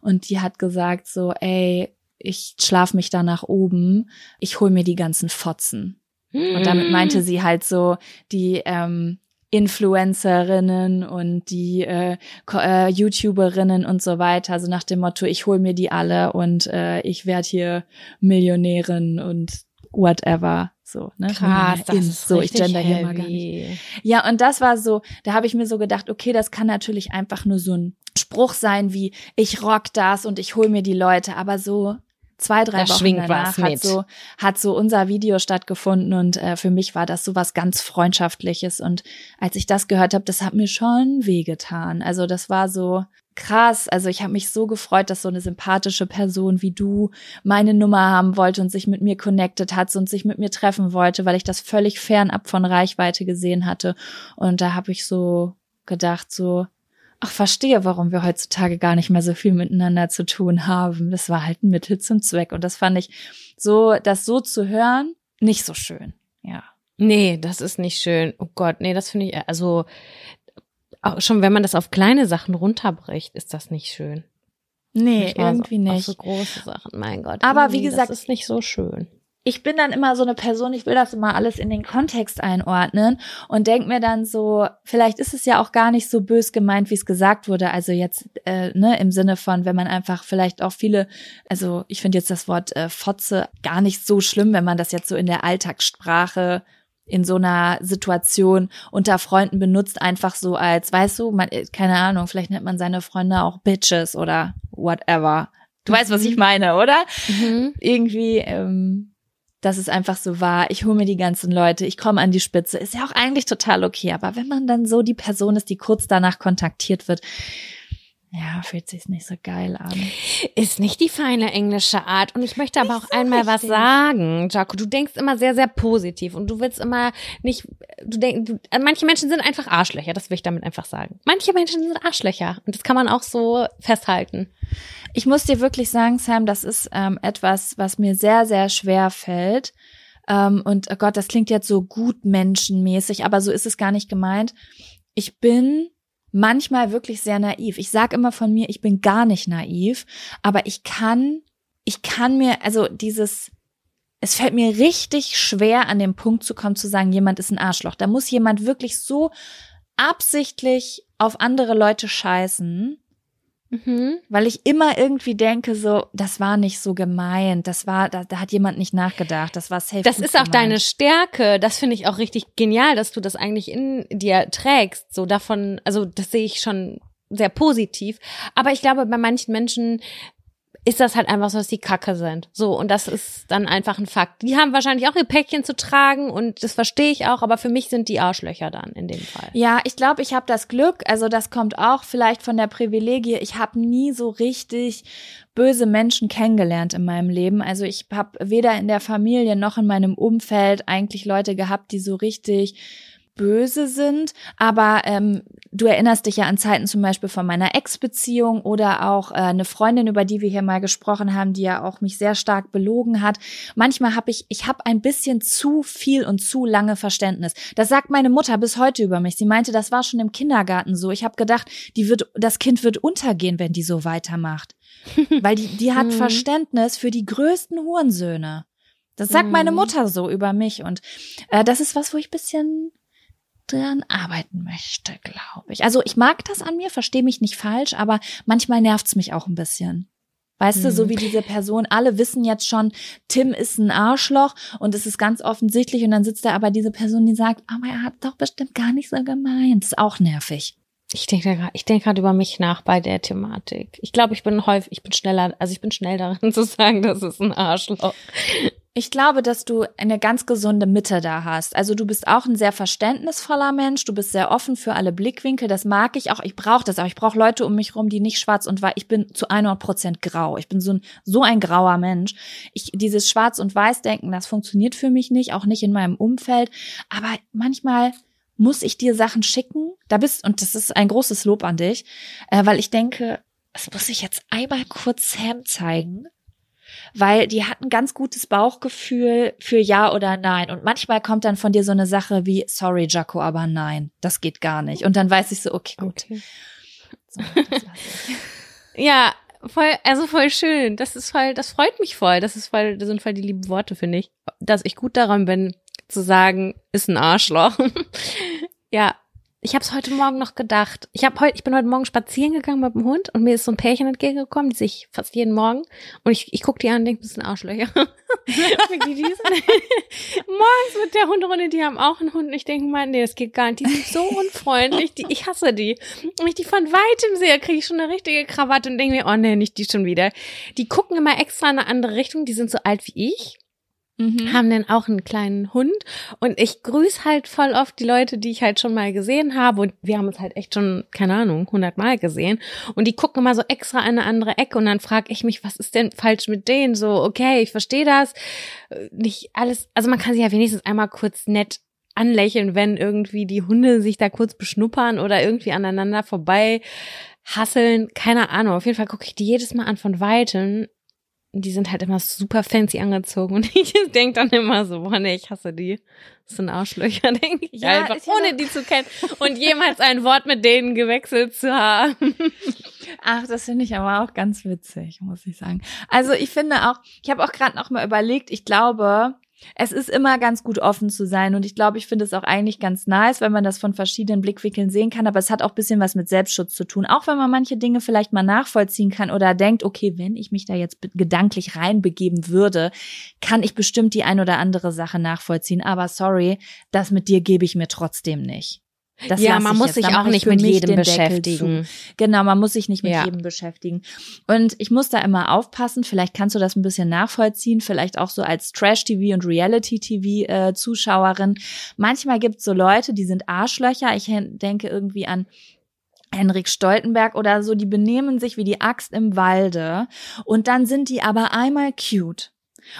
und die hat gesagt so, ey, ich schlaf mich da nach oben, ich hol mir die ganzen Fotzen. Und damit meinte sie halt so die ähm, Influencerinnen und die äh, äh, YouTuberinnen und so weiter, so nach dem Motto, ich hol mir die alle und äh, ich werde hier Millionärin und whatever. So, ne? Krass, das ist so, ich gender heavy. hier mal gar nicht. Ja, und das war so, da habe ich mir so gedacht, okay, das kann natürlich einfach nur so ein Spruch sein wie, ich rock das und ich hol mir die Leute, aber so zwei, drei da Wochen danach hat so, hat so unser Video stattgefunden und äh, für mich war das so was ganz Freundschaftliches und als ich das gehört habe, das hat mir schon wehgetan. Also das war so krass. Also ich habe mich so gefreut, dass so eine sympathische Person wie du meine Nummer haben wollte und sich mit mir connected hat und sich mit mir treffen wollte, weil ich das völlig fernab von Reichweite gesehen hatte. Und da habe ich so gedacht, so, auch verstehe, warum wir heutzutage gar nicht mehr so viel miteinander zu tun haben. Das war halt ein Mittel zum Zweck. Und das fand ich so, das so zu hören, nicht so schön. Ja. Nee, das ist nicht schön. Oh Gott, nee, das finde ich, also auch schon wenn man das auf kleine Sachen runterbricht, ist das nicht schön. Nee, irgendwie so, nicht. so große Sachen, mein Gott. Aber wie gesagt, das ist nicht so schön. Ich bin dann immer so eine Person, ich will das immer alles in den Kontext einordnen und denk mir dann so, vielleicht ist es ja auch gar nicht so bös gemeint, wie es gesagt wurde. Also jetzt, äh, ne, im Sinne von, wenn man einfach vielleicht auch viele, also ich finde jetzt das Wort äh, Fotze gar nicht so schlimm, wenn man das jetzt so in der Alltagssprache in so einer Situation unter Freunden benutzt, einfach so als, weißt du, man, äh, keine Ahnung, vielleicht nennt man seine Freunde auch Bitches oder whatever. Du weißt, was ich mhm. meine, oder? Mhm. Irgendwie, ähm, dass es einfach so war, ich hole mir die ganzen Leute, ich komme an die Spitze, ist ja auch eigentlich total okay. Aber wenn man dann so die Person ist, die kurz danach kontaktiert wird, ja, fühlt sich nicht so geil an. Ist nicht die feine englische Art. Und ich möchte aber nicht auch so einmal richtig. was sagen, Jaco. Du denkst immer sehr, sehr positiv und du willst immer nicht, du denkst, du, äh, manche Menschen sind einfach Arschlöcher, das will ich damit einfach sagen. Manche Menschen sind Arschlöcher und das kann man auch so festhalten. Ich muss dir wirklich sagen, Sam, das ist ähm, etwas, was mir sehr, sehr schwer fällt. Ähm, und oh Gott, das klingt jetzt so gut menschenmäßig, aber so ist es gar nicht gemeint. Ich bin manchmal wirklich sehr naiv. Ich sage immer von mir, ich bin gar nicht naiv, aber ich kann, ich kann mir, also dieses, es fällt mir richtig schwer, an den Punkt zu kommen, zu sagen, jemand ist ein Arschloch. Da muss jemand wirklich so absichtlich auf andere Leute scheißen, Mhm. Weil ich immer irgendwie denke, so, das war nicht so gemeint, das war, da, da hat jemand nicht nachgedacht, das war safe. Das ist auch gemeint. deine Stärke, das finde ich auch richtig genial, dass du das eigentlich in dir trägst, so davon, also das sehe ich schon sehr positiv. Aber ich glaube, bei manchen Menschen ist das halt einfach so, dass die Kacke sind. So, und das ist dann einfach ein Fakt. Die haben wahrscheinlich auch ihr Päckchen zu tragen und das verstehe ich auch, aber für mich sind die Arschlöcher dann in dem Fall. Ja, ich glaube, ich habe das Glück, also das kommt auch vielleicht von der Privilegie. Ich habe nie so richtig böse Menschen kennengelernt in meinem Leben. Also ich habe weder in der Familie noch in meinem Umfeld eigentlich Leute gehabt, die so richtig böse sind, aber ähm, du erinnerst dich ja an Zeiten zum Beispiel von meiner Ex-Beziehung oder auch äh, eine Freundin, über die wir hier mal gesprochen haben, die ja auch mich sehr stark belogen hat. Manchmal habe ich, ich habe ein bisschen zu viel und zu lange Verständnis. Das sagt meine Mutter bis heute über mich. Sie meinte, das war schon im Kindergarten so. Ich habe gedacht, die wird, das Kind wird untergehen, wenn die so weitermacht, weil die, die hat mhm. Verständnis für die größten Hurensöhne. Das sagt meine mhm. Mutter so über mich und äh, das ist was, wo ich bisschen dran arbeiten möchte, glaube ich. Also ich mag das an mir, verstehe mich nicht falsch, aber manchmal nervt's mich auch ein bisschen. Weißt mhm. du, so hm. wie diese Person, alle wissen jetzt schon, Tim ist ein Arschloch und es ist ganz offensichtlich und dann sitzt da aber diese Person, die sagt, aber er hat doch bestimmt gar nicht so gemeint. Ist auch nervig. Ich denke ich denke gerade über mich nach bei der Thematik. Ich glaube, ich bin häufig, ich bin schneller, also ich bin schnell darin zu sagen, das ist ein Arschloch. Ich glaube, dass du eine ganz gesunde Mitte da hast. Also du bist auch ein sehr verständnisvoller Mensch, du bist sehr offen für alle Blickwinkel, das mag ich auch. Ich brauche das auch. Ich brauche Leute um mich rum, die nicht schwarz und weiß. Ich bin zu 100 Prozent grau. Ich bin so ein, so ein grauer Mensch. Ich, dieses Schwarz- und Weiß-Denken, das funktioniert für mich nicht, auch nicht in meinem Umfeld. Aber manchmal muss ich dir Sachen schicken. Da bist, und das ist ein großes Lob an dich, äh, weil ich denke, das muss ich jetzt einmal kurz Sam zeigen weil die hat ein ganz gutes Bauchgefühl für Ja oder Nein. Und manchmal kommt dann von dir so eine Sache wie, sorry, Jaco, aber nein, das geht gar nicht. Und dann weiß ich so, okay, gut. Okay. So, ja, voll, also voll schön. Das ist voll, das freut mich voll. Das ist voll, das sind voll die lieben Worte, finde ich. Dass ich gut daran bin, zu sagen, ist ein Arschloch. ja, ich habe es heute Morgen noch gedacht. Ich habe heute, ich bin heute Morgen spazieren gegangen mit dem Hund und mir ist so ein Pärchen entgegengekommen, die sich fast jeden Morgen und ich, ich guck die an und denke, das sind Arschlöcher. Morgens mit der Hunderunde, die haben auch einen Hund und ich denke mal, nee, das geht gar nicht. Die sind so unfreundlich, die, ich hasse die. Und ich die von weitem sehe, kriege ich schon eine richtige Krawatte und denke mir, oh nee, nicht die schon wieder. Die gucken immer extra in eine andere Richtung, die sind so alt wie ich Mhm. haben dann auch einen kleinen Hund und ich grüße halt voll oft die Leute, die ich halt schon mal gesehen habe und wir haben uns halt echt schon, keine Ahnung, hundertmal gesehen und die gucken immer so extra in eine andere Ecke und dann frage ich mich, was ist denn falsch mit denen? So, okay, ich verstehe das, nicht alles, also man kann sich ja wenigstens einmal kurz nett anlächeln, wenn irgendwie die Hunde sich da kurz beschnuppern oder irgendwie aneinander vorbei hasseln. Keine Ahnung. Auf jeden Fall gucke ich die jedes Mal an von Weitem. Die sind halt immer super fancy angezogen und ich denke dann immer so, boah, nee, ich hasse die. Das sind Arschlöcher, denke ich Ja, einfach, ohne die zu kennen und jemals ein Wort mit denen gewechselt zu haben. Ach, das finde ich aber auch ganz witzig, muss ich sagen. Also ich finde auch, ich habe auch gerade noch mal überlegt, ich glaube, es ist immer ganz gut offen zu sein. Und ich glaube, ich finde es auch eigentlich ganz nice, wenn man das von verschiedenen Blickwinkeln sehen kann, aber es hat auch bisschen was mit Selbstschutz zu tun, auch wenn man manche Dinge vielleicht mal nachvollziehen kann oder denkt, okay, wenn ich mich da jetzt gedanklich reinbegeben würde, kann ich bestimmt die ein oder andere Sache nachvollziehen, aber sorry, das mit dir gebe ich mir trotzdem nicht. Das ja, man muss sich auch nicht mit jedem beschäftigen. Genau, man muss sich nicht mit Ja. jedem beschäftigen. Und ich muss da immer aufpassen, vielleicht kannst du das ein bisschen nachvollziehen, vielleicht auch so als Trash-TV und Reality-TV-Zuschauerin. Manchmal gibt's so Leute, die sind Arschlöcher. Ich denke irgendwie an Henrik Stoltenberg oder so, die benehmen sich wie die Axt im Walde und dann sind die aber einmal cute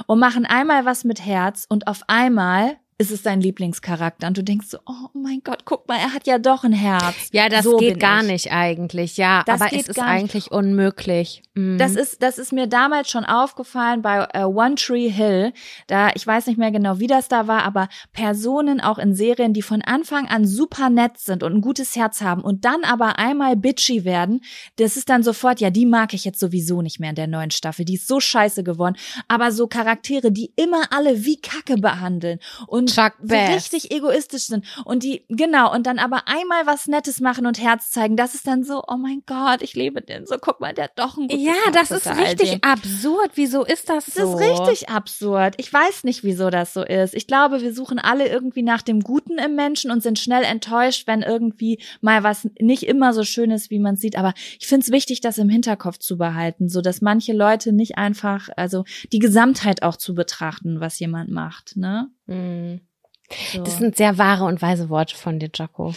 und machen einmal was mit Herz und auf einmal ist es dein Lieblingscharakter und du denkst so, oh mein Gott, guck mal, er hat ja doch ein Herz. Ja, das So geht gar ich. nicht eigentlich, ja. Das aber es ist gar nicht. eigentlich unmöglich. Mhm. Das ist, das ist mir damals schon aufgefallen bei äh, One Tree Hill. Da, ich weiß nicht mehr genau, wie das da war, aber Personen auch in Serien, die von Anfang an super nett sind und ein gutes Herz haben und dann aber einmal bitchy werden, das ist dann sofort, ja, die mag ich jetzt sowieso nicht mehr in der neuen Staffel. Die ist so scheiße geworden. Aber so Charaktere, die immer alle wie Kacke behandeln und Chuck so richtig egoistisch sind und die, genau, und dann aber einmal was Nettes machen und Herz zeigen, das ist dann so, oh mein Gott, ich liebe den so, guck mal, der hat doch ein gutes ja, Herz das ist richtig absurd. Wieso ist das Das so? ist richtig absurd. Ich weiß nicht, wieso das so ist. Ich glaube, wir suchen alle irgendwie nach dem Guten im Menschen und sind schnell enttäuscht, wenn irgendwie mal was nicht immer so schön ist, wie man es sieht. Aber ich finde es wichtig, das im Hinterkopf zu behalten, so dass manche Leute nicht einfach, also die Gesamtheit auch zu betrachten, was jemand macht. Ne? Mhm. So. Das sind sehr wahre und weise Worte von dir, Jaco.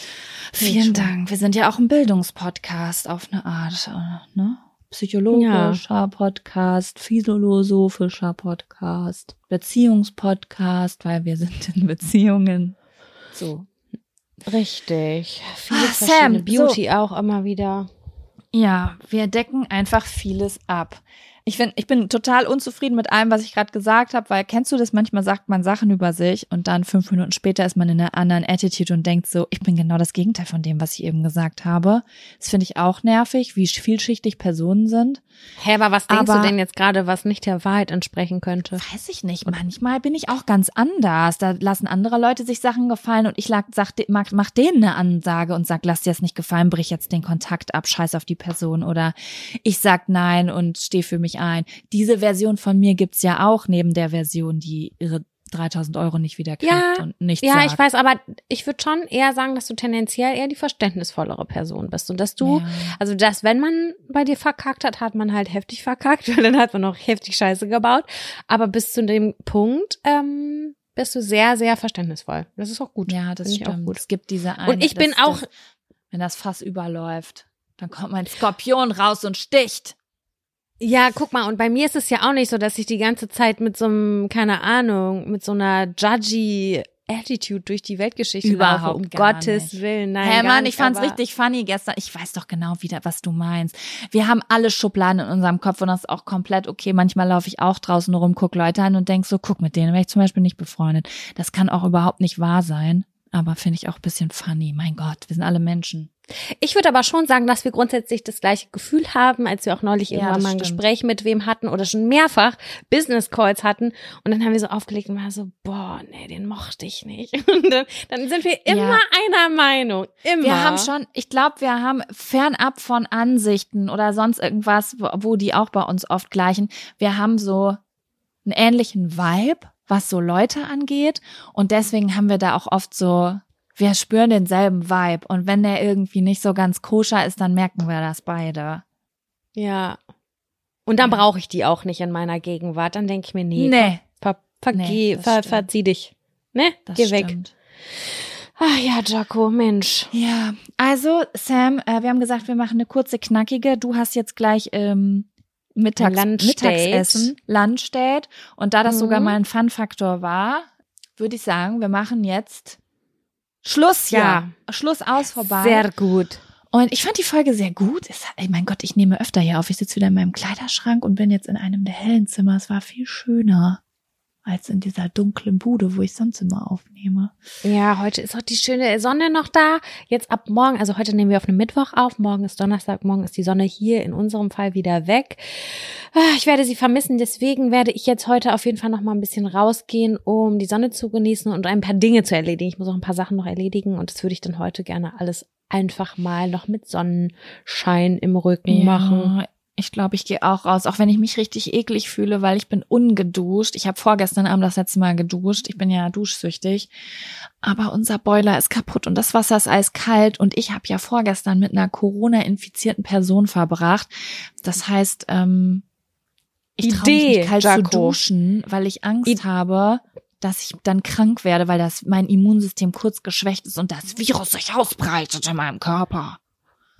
Vielen. Dank. Wir sind ja auch ein Bildungspodcast auf eine Art, äh, ne? Psychologischer Podcast, philosophischer Podcast, Beziehungspodcast, weil wir sind in Beziehungen. So. Richtig. Viele Ah, verschiedene Sam, Beauty auch immer wieder. Ja, wir decken einfach vieles ab. Ich finde, ich bin total unzufrieden mit allem, was ich gerade gesagt habe, weil kennst du das? Manchmal sagt man Sachen über sich und dann fünf Minuten später ist man in einer anderen Attitude und denkt so, ich bin genau das Gegenteil von dem, was ich eben gesagt habe. Das finde ich auch nervig, wie vielschichtig Personen sind. Hä, aber was denkst Aber- du denn jetzt gerade, was nicht der Wahrheit entsprechen könnte? Weiß ich nicht. Manchmal bin ich auch ganz anders. Da lassen andere Leute sich Sachen gefallen und ich lag, sag, mach, mach denen eine Ansage und sag, lass dir das nicht gefallen, brich jetzt den Kontakt ab, scheiß auf die Person. Oder ich sag nein und stehe für mich ein. Diese Version von mir gibt's ja auch neben der Version, die ihre 3000 Euro nicht wieder kriegt Ja, und nichts Ja, sagt. ich weiß, aber ich würde schon eher sagen, dass du tendenziell eher die verständnisvollere Person bist und dass du, Ja. also dass wenn man bei dir verkackt hat, hat man halt heftig verkackt, weil dann hat man auch heftig Scheiße gebaut. Aber bis zu dem Punkt ähm, bist du sehr, sehr verständnisvoll. Das ist auch gut. Ja, das Finde ich auch stimmt. gut. Es gibt diese eine. Und ich bin das, auch- Das, wenn das Fass überläuft, dann kommt mein Skorpion raus und sticht. Ja, guck mal, und bei mir ist es ja auch nicht so, dass ich die ganze Zeit mit so einem, keine Ahnung, mit so einer judgy Attitude durch die Weltgeschichte Überhaupt laufe. Um Gottes nicht. Willen, nein. Gar Mann, nicht, ich fand's richtig funny gestern. Ich weiß doch genau wieder, was du meinst. Wir haben alle Schubladen in unserem Kopf und das ist auch komplett okay. Manchmal laufe ich auch draußen rum, guck Leute an und denk so, guck, mit denen wäre ich zum Beispiel nicht befreundet. Das kann auch überhaupt nicht wahr sein. Aber finde ich auch ein bisschen funny. Mein Gott, wir sind alle Menschen. Ich würde aber schon sagen, dass wir grundsätzlich das gleiche Gefühl haben, als wir auch neulich Ja, irgendwann mal ein stimmt. Gespräch mit wem hatten oder schon mehrfach Business Calls hatten und dann haben wir so aufgelegt und war so, boah, nee, den mochte ich nicht. Und dann, dann sind wir immer Ja. einer Meinung. Immer. Wir haben schon, ich glaube, wir haben fernab von Ansichten oder sonst irgendwas, wo, wo die auch bei uns oft gleichen. Wir haben so einen ähnlichen Vibe, was so Leute angeht. Und deswegen haben wir da auch oft so, wir spüren denselben Vibe. Und wenn der irgendwie nicht so ganz koscher ist, dann merken wir das beide. Ja. Und dann brauche ich die auch nicht in meiner Gegenwart. Dann denke ich mir, nee, Nee, ver, vergeh, Nee, ver, verzieh dich. Ne? das Geh weg. stimmt. Ach ja, Jaco, Mensch. Ja, also Sam, äh, wir haben gesagt, wir machen eine kurze, knackige. Du hast jetzt gleich ähm, Mittags. Mittagsessen, Lunchdate. Und da das Mhm. sogar mal ein Fun-Faktor war, würde ich sagen, wir machen jetzt Schluss, ja. Ja. Schluss aus, vorbei. Sehr gut. Und ich fand die Folge sehr gut. Es, ey, mein Gott, ich nehme öfter hier auf. Ich sitze wieder in meinem Kleiderschrank und bin jetzt in einem der hellen Zimmer. Es war viel schöner als in dieser dunklen Bude, wo ich sonst immer aufnehme. Ja, heute ist auch die schöne Sonne noch da. Jetzt ab morgen, also heute nehmen wir auf einem Mittwoch auf. Morgen ist Donnerstag, morgen ist die Sonne hier in unserem Fall wieder weg. Ah, Ich werde sie vermissen, deswegen werde ich jetzt heute auf jeden Fall noch mal ein bisschen rausgehen, um die Sonne zu genießen und ein paar Dinge zu erledigen. Ich muss auch ein paar Sachen noch erledigen und das würde ich dann heute gerne alles einfach mal noch mit Sonnenschein im Rücken machen. Ich glaube, ich gehe auch raus, auch wenn ich mich richtig eklig fühle, weil ich bin ungeduscht. Ich habe vorgestern Abend das letzte Mal geduscht. Ich bin ja duschsüchtig. Aber unser Boiler ist kaputt und das Wasser ist eiskalt. Und ich habe ja vorgestern mit einer Corona-infizierten Person verbracht. Das heißt, ähm, ich traue mich nicht kalt Jaco. zu duschen, weil ich Angst I- habe, dass ich dann krank werde, weil das mein Immunsystem kurz geschwächt ist und das Virus sich ausbreitet in meinem Körper.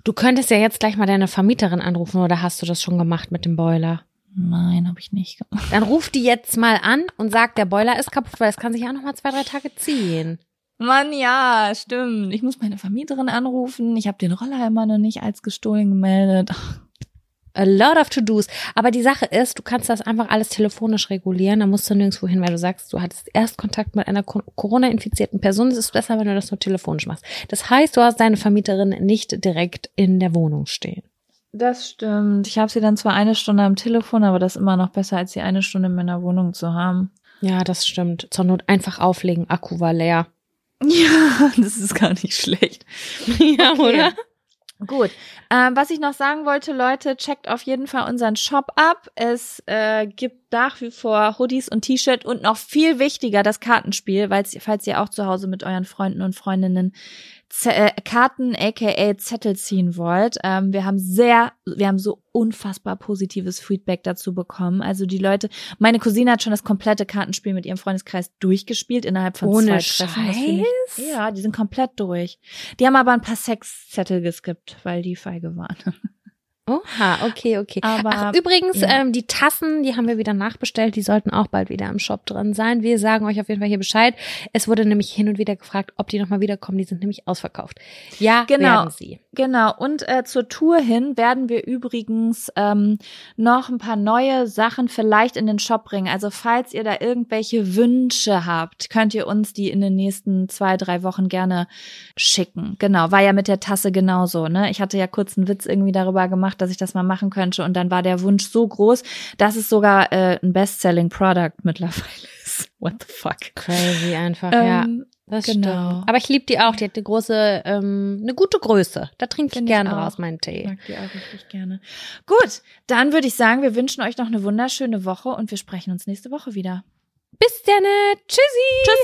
Du könntest ja jetzt gleich mal deine Vermieterin anrufen oder hast du das schon gemacht mit dem Boiler? Nein, habe ich nicht gemacht. Dann ruf die jetzt mal an und sag, der Boiler ist kaputt, weil es kann sich ja noch mal zwei, drei Tage ziehen. Mann, ja, stimmt. Ich muss meine Vermieterin anrufen. Ich habe den Roller immer noch nicht als gestohlen gemeldet. Ach, A lot of to-dos. Aber die Sache ist, du kannst das einfach alles telefonisch regulieren. Da musst du nirgendwo hin, weil du sagst, du hattest erst Kontakt mit einer Co- Corona-infizierten Person. Es ist besser, wenn du das nur telefonisch machst. Das heißt, du hast deine Vermieterin nicht direkt in der Wohnung stehen. Das stimmt. Ich habe sie dann zwar eine Stunde am Telefon, aber das ist immer noch besser, als sie eine Stunde in meiner Wohnung zu haben. Ja, das stimmt. Zur Not einfach auflegen. Akku war leer. Ja, das ist gar nicht schlecht. ja, Okay. Gut. Ähm, was ich noch sagen wollte, Leute, checkt auf jeden Fall unseren Shop ab. Es äh, gibt nach wie vor Hoodies und T-Shirt und noch viel wichtiger das Kartenspiel, falls ihr auch zu Hause mit euren Freunden und Freundinnen Z äh, Karten aka Zettel ziehen wollt. Ähm, wir haben sehr, wir haben so unfassbar positives Feedback dazu bekommen. Also die Leute, meine Cousine hat schon das komplette Kartenspiel mit ihrem Freundeskreis durchgespielt innerhalb von Ohne zwei Treffen. Das finde ich- Scheiß? Ja, die sind komplett durch. Die haben aber ein paar Sexzettel geskippt, weil die feige waren. Oha, okay, okay. Aber, Ach, übrigens, ja. ähm, die Tassen, die haben wir wieder nachbestellt, die sollten auch bald wieder im Shop drin sein. Wir sagen euch auf jeden Fall hier Bescheid. Es wurde nämlich hin und wieder gefragt, ob die nochmal wiederkommen. Die sind nämlich ausverkauft. Ja, Genau. werden sie. Genau, und äh, zur Tour hin werden wir übrigens ähm, noch ein paar neue Sachen vielleicht in den Shop bringen. Also falls ihr da irgendwelche Wünsche habt, könnt ihr uns die in den nächsten zwei, drei Wochen gerne schicken. Genau, war ja mit der Tasse genauso. Ne? Ich hatte ja kurz einen Witz irgendwie darüber gemacht, dass ich das mal machen könnte. Und dann war der Wunsch so groß, dass es sogar äh, ein Best-Selling-Product mittlerweile ist. What the fuck? Crazy einfach, ja. Ähm, Das genau. stimmt. Aber ich liebe die auch. Die hat eine große, ähm, eine gute Größe. Da trinke ich Find ich gerne auch. raus meinen Ich Tee. mag die auch richtig gerne. Gut, dann würde ich sagen, wir wünschen euch noch eine wunderschöne Woche und wir sprechen uns nächste Woche wieder. Bis dann. Tschüssi. Tschüss.